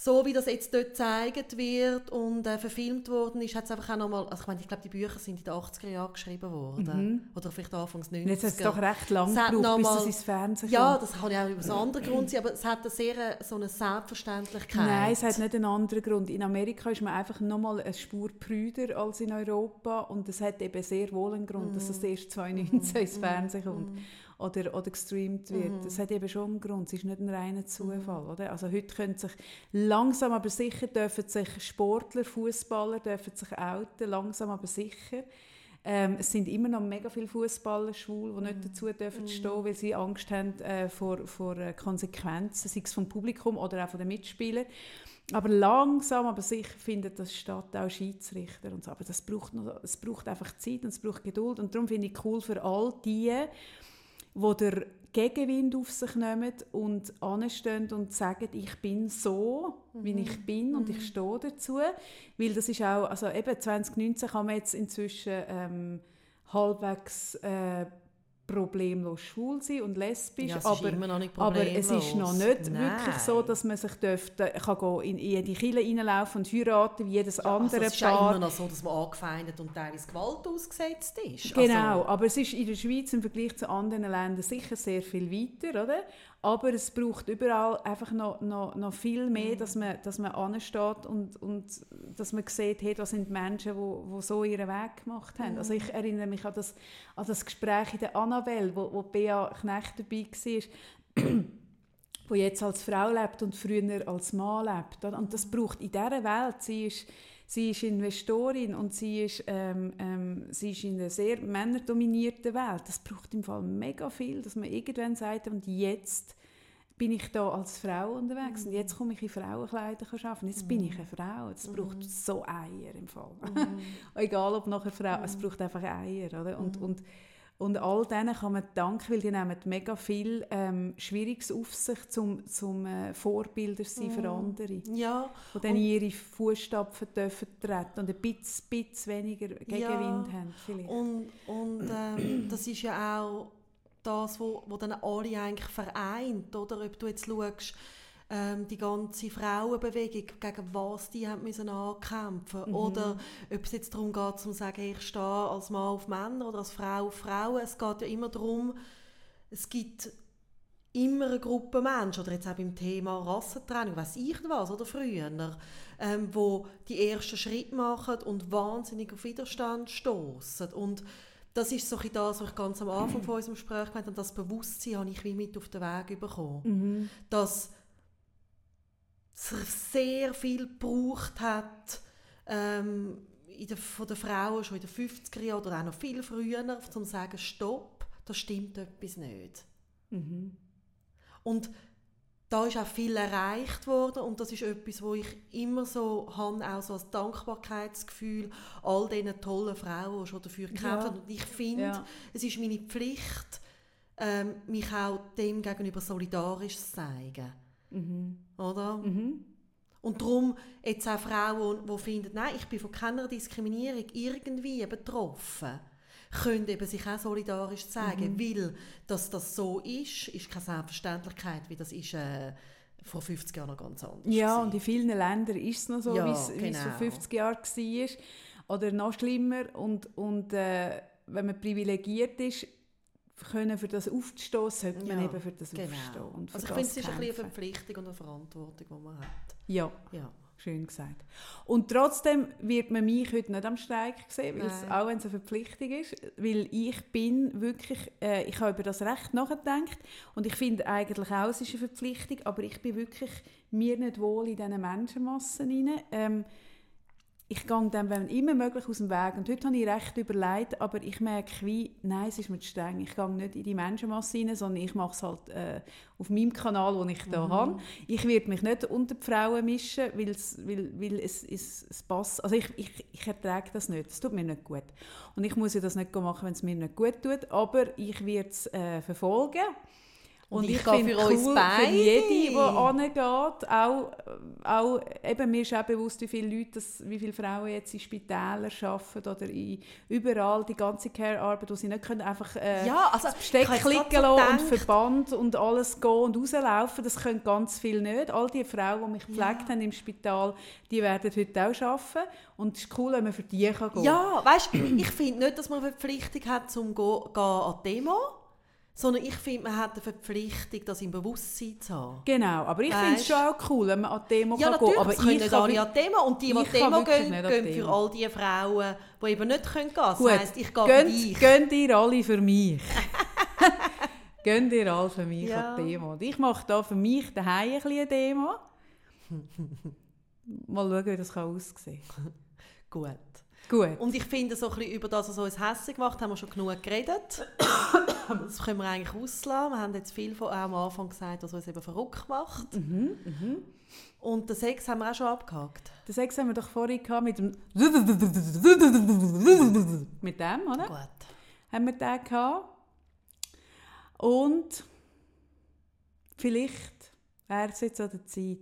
so wie das jetzt dort gezeigt wird und äh, verfilmt worden ist, hat es einfach auch nochmal, also ich meine, ich glaube, die Bücher sind in den 80er Jahren geschrieben worden. Oder vielleicht Anfangs 90er. Und jetzt hat es doch recht lang Es hat gebraucht, bis mal- ins Fernsehen Ja, kommt. das kann ja auch über einen anderen Grund sein, aber es hat eine sehr so eine Selbstverständlichkeit. Nein, es hat nicht einen anderen Grund. In Amerika ist man einfach nochmal eine Spur prüder als in Europa und es hat eben sehr wohl einen Grund, dass Mm. es erst 2019 ins Fernsehen kommt oder, oder gestreamt wird. Es hat eben schon einen Grund, es ist nicht ein reiner Zufall. Oder? Also heute können sich langsam aber sicher dürfen sich Sportler, Fußballer dürfen sich outen, langsam aber sicher. Ähm, es sind immer noch mega viele Fußballer schwul, die nicht mhm. dazu dürfen stehen, weil sie Angst haben äh, vor, vor äh, Konsequenzen, sei es vom Publikum oder auch von den Mitspielern. Aber langsam, aber sicher findet das statt, auch Schiedsrichter und so. Aber das braucht, noch, es braucht einfach Zeit und es braucht Geduld. Und darum finde ich cool für all die, die der Gegenwind auf sich nehmen und anstehen und sagen, ich bin so, mhm. wie ich bin und mhm. ich stehe dazu. Weil das ist auch, also eben 2019 kann man jetzt inzwischen ähm, halbwegs äh, problemlos schwul sein und lesbisch, ja, aber, aber es ist noch nicht Nein. wirklich so, dass man sich dürfte, kann go in, die Kirche reinlaufen und heiraten wie jedes ja, andere also es ist Paar. ja immer noch so, dass man angefeindet und teilweise Gewalt ausgesetzt ist. Genau, also, aber es ist in der Schweiz im Vergleich zu anderen Ländern sicher sehr viel weiter, oder? Aber es braucht überall einfach noch, noch, noch viel mehr, dass man, dass man ansteht und, und dass man sieht, hey, das sind Menschen, die wo, wo so ihren Weg gemacht haben. Mhm. Also ich erinnere mich an das, an das Gespräch in der Annabelle, wo, wo Bea Knecht dabei war, wo jetzt als Frau lebt und früher als Mann lebt. Und das braucht in dieser Welt, sie ist sie ist Investorin und sie ist, ähm, ähm, sie ist in einer sehr männerdominierten Welt. Das braucht im Fall mega viel, dass man irgendwann sagt, und jetzt bin ich da als Frau unterwegs und jetzt komme ich in Frauenkleider arbeiten. Jetzt bin ich eine Frau. Es braucht mhm. so Eier im Fall. Mhm. (laughs) Egal ob nachher Frau, es braucht einfach Eier. Oder? Und, mhm. und und all denen kann man danken, weil die nehmen mega viel ähm, Schwieriges auf sich, zum, zum äh, Vorbilder sein mm. für andere. Ja. Die dann ihre Fußstapfen dürfen treten und ein bisschen, bisschen weniger Gegenwind ja. haben. Vielleicht. Und, und ähm, das ist ja auch das, wo, wo dann alle eigentlich vereint, oder? Ob du jetzt schaust, ähm, die ganze Frauenbewegung, gegen was die haben müssen ankämpfen mhm. Oder ob es jetzt darum geht, zu sagen, ich stehe als Mann auf Männer oder als Frau auf Frauen. Es geht ja immer darum, es gibt immer eine Gruppe Menschen, oder jetzt auch beim Thema Rassentraining, weiß ich was, oder früher, ähm, wo die ersten Schritte machen und wahnsinnig auf Widerstand stoßen und das ist so das, was ich ganz am Anfang von unserem Gespräch gemeint habe, das Bewusstsein habe ich wie mit auf den Weg bekommen. Mhm. Dass sehr viel gebraucht hat, ähm, der, von den Frauen schon in den 50er Jahren oder auch noch viel früher, um zu sagen, stopp, da stimmt etwas nicht. Mhm. Und da ist auch viel erreicht worden und das ist etwas, wo ich immer so habe, auch so als Dankbarkeitsgefühl all diesen tollen Frauen, die schon dafür gekämpft ja. haben. Und ich finde, ja. es ist meine Pflicht, ähm, mich auch dem gegenüber solidarisch zu zeigen. Mhm. Oder? Mhm. Und darum jetzt auch Frauen, die finden, nein, ich bin von keiner Diskriminierung irgendwie betroffen, können eben sich auch solidarisch zeigen, mhm. weil dass das so ist, ist keine Selbstverständlichkeit, wie das ist äh, vor 50 Jahren noch ganz anders. Ja, gewesen. und in vielen Ländern ist es noch so, ja, wie es genau. vor 50 Jahren war. Oder noch schlimmer. Und, und äh, wenn man privilegiert ist, können für das aufzustehen, sollte man ja, eben für das genau. aufstehen. Und also ich finde, es ist ein eine Verpflichtung und eine Verantwortung, die man hat. Ja. ja. Schön gesagt. Und trotzdem wird man mich heute nicht am Streik sehen, weil es, auch wenn es eine Verpflichtung ist, weil ich bin wirklich, äh, ich habe über das Recht nachgedacht und ich finde eigentlich auch, es ist eine Verpflichtung, aber ich bin wirklich mir nicht wohl in diesen Menschenmassen rein. Ähm, ich gehe dann wenn immer möglich aus dem Weg. Und heute habe ich recht überlegt, aber ich merke wie, nein, es ist mir zu streng. Ich gehe nicht in die Menschenmasse rein, sondern ich mache es halt äh, auf meinem Kanal, den ich hier mhm. habe. Ich werde mich nicht unter die Frauen mischen, weil, weil es, es, es passt. Also ich, ich, ich ertrage das nicht. Es tut mir nicht gut. Und ich muss ja das nicht machen, wenn es mir nicht gut tut, aber ich werde es äh, verfolgen. Und, ich, ich finde für beide. für jede, die angeht, auch, auch eben, mir ist auch bewusst, wie viele Leute, das, wie viele Frauen jetzt in Spitälern arbeiten oder in, überall die ganze Care-Arbeit, wo sie nicht können einfach äh, ja, also, das Besteck klicken so und Verband und alles gehen und rauslaufen, das können ganz viele nicht. All die Frauen, die mich gepflegt ja. haben im Spital, die werden heute auch arbeiten und es ist cool, wenn man für die kann gehen Ja, weißt, ich finde nicht, dass man eine Verpflichtung hat, zum gehen an die Demo sondern ich finde, man hat eine Verpflichtung, das im Bewusstsein zu haben. Genau, aber ich finde es schon auch cool, wenn man an die Demo ja, kann gehen kann. Aber ich können nicht alle an die Demo und die, die an die Demo gehen, gehen für all die Frauen, die eben nicht können gehen können. Das heisst, ich gehe gönnt, für dich. Gönnt ihr alle für mich. (laughs) gönnt ihr alle für mich ja. an die Demo. Und ich mache da für mich daheim ein eine Demo. (laughs) Mal schauen, wie das aussehen kann. Gut. Gut. Und ich finde, so ein bisschen über das, was uns hässlich gemacht haben wir schon genug geredet. (coughs) das können wir eigentlich auslassen. Wir haben jetzt viel von, auch am Anfang gesagt, was uns eben verrückt macht. Mhm, mhm. Und den Sex haben wir auch schon abgehakt. Den Sex haben wir doch vorhin gehabt mit dem... (laughs) mit dem, oder? Gut. Haben wir den gehabt. Und vielleicht wäre es jetzt an der Zeit,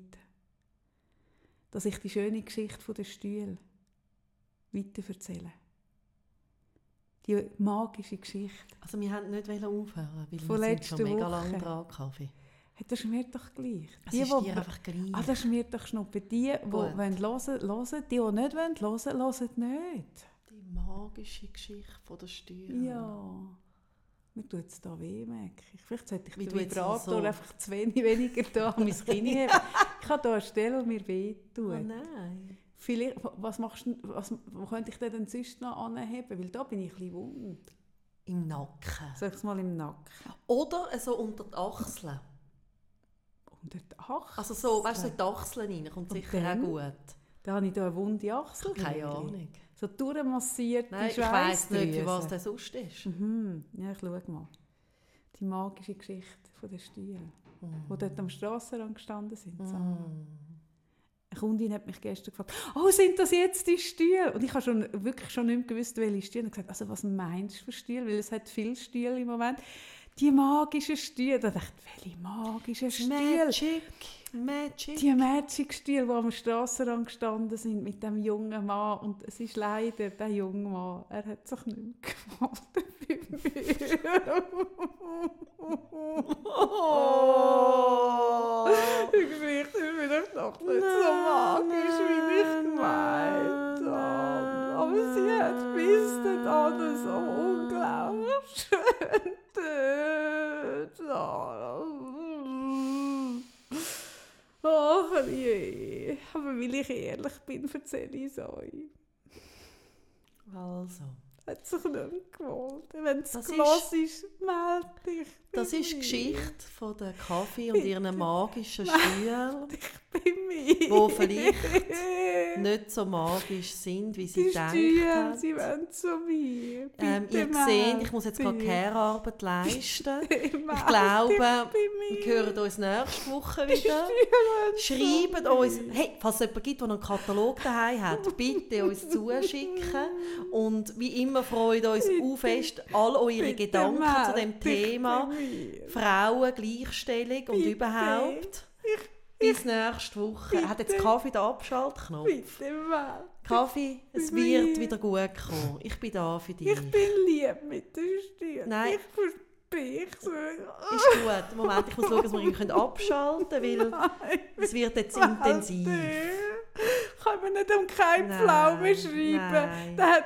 dass ich die schöne Geschichte von der Stühle weiterverzähle. Die magische Geschichte. Also wir wollten nicht aufhören, weil Von wir sind schon mega Woche. lange dran, Kaffee. Hey, das schmiert doch gleich. Es Die, ist wo- dir einfach gleich. Ah, das schmiert doch Schnuppe. Die, die Gut. wollen hören, hören. Die, die nicht wollen, hören, hören nicht. Die magische Geschichte von der Steuer. Ja. Mir tut es da weh, merke ich. Vielleicht sollte ich den jetzt Vibrator so- einfach zu wenig (laughs) weniger da an mein Kinn. Ich habe da eine Stelle, die mir weh Oh nein. Vielleicht, was machst was, wo könnte ich denn denn sonst noch anheben? Weil da bin ich ein bisschen wund. Im Nacken. Sag es mal im Nacken. Oder so unter die Achseln. Unter die Achsel. Also so, weißt du, so in die Achseln rein. Kommt Und sicher dann? auch gut. Da habe ich da eine wunde Achsel. Keine Ahnung. So durchmassiert Nein, ich weiss nicht, für was der sonst ist. Mhm. Ja, ich schau mal. Die magische Geschichte von den Stühlen, die dort am Strassenrand gestanden sind. So. Mm. Eine Kundin hat mich gestern gefragt, oh, sind das jetzt die Stühle? Und ich habe schon, wirklich schon nicht mehr gewusst, welche Stühle. Und gesagt, also was meinst du für Stühle? Weil es hat viele Stühle im Moment. Die magischen Stühle. Da dachte ich, welche magischen Stühle? Magic. Magic. Die Magic-Stühle, die am Strassenrand gestanden sind mit dem jungen Mann. Und es ist leider der junge Mann. Er hat sich nicht mehr gemeldet Oh. Die Geschichte ist vielleicht doch nicht so magisch, wie ich gemeint hat bis dahin so unglaublich schön getötet. Ach je. Aber weil ich ehrlich bin, erzähle ich es euch. Also, Hat sich nicht gewollt. Wenn es Das gelassen ist, melde dich. das ist die. Geschichte von der Kaffee und ihren magischen Stühlen. Wo vielleicht nicht so magisch sind, wie sie Die Stühle, hat. sie wollen zu mir. Ähm, ihr seht, ich muss jetzt gerade. Care-Arbeit leisten. Ich Ich glaube, wir hören uns nächste Woche Die wieder. Schreibt uns, hey, falls es jemanden gibt, der einen Katalog daheim hat, bitte uns zuschicken. (laughs) Und wie immer freut uns auch fest all eure Bitte Gedanken zu dem Thema. Frauen, Gleichstellung und Bitte. überhaupt. Bis nächste Woche. Hat jetzt Bitte. Kaffee den Abschaltknopf? Bitte meld Kaffee, es wird wieder gut kommen. Ich bin da für dich. Ich bin lieb mit Stühlen. Nein. Ich es euch. Ist gut. Moment, ich muss schauen, dass wir ihn abschalten können, weil es wird jetzt intensiv. Kann man nicht um keinen Pflaumen schreiben. nein.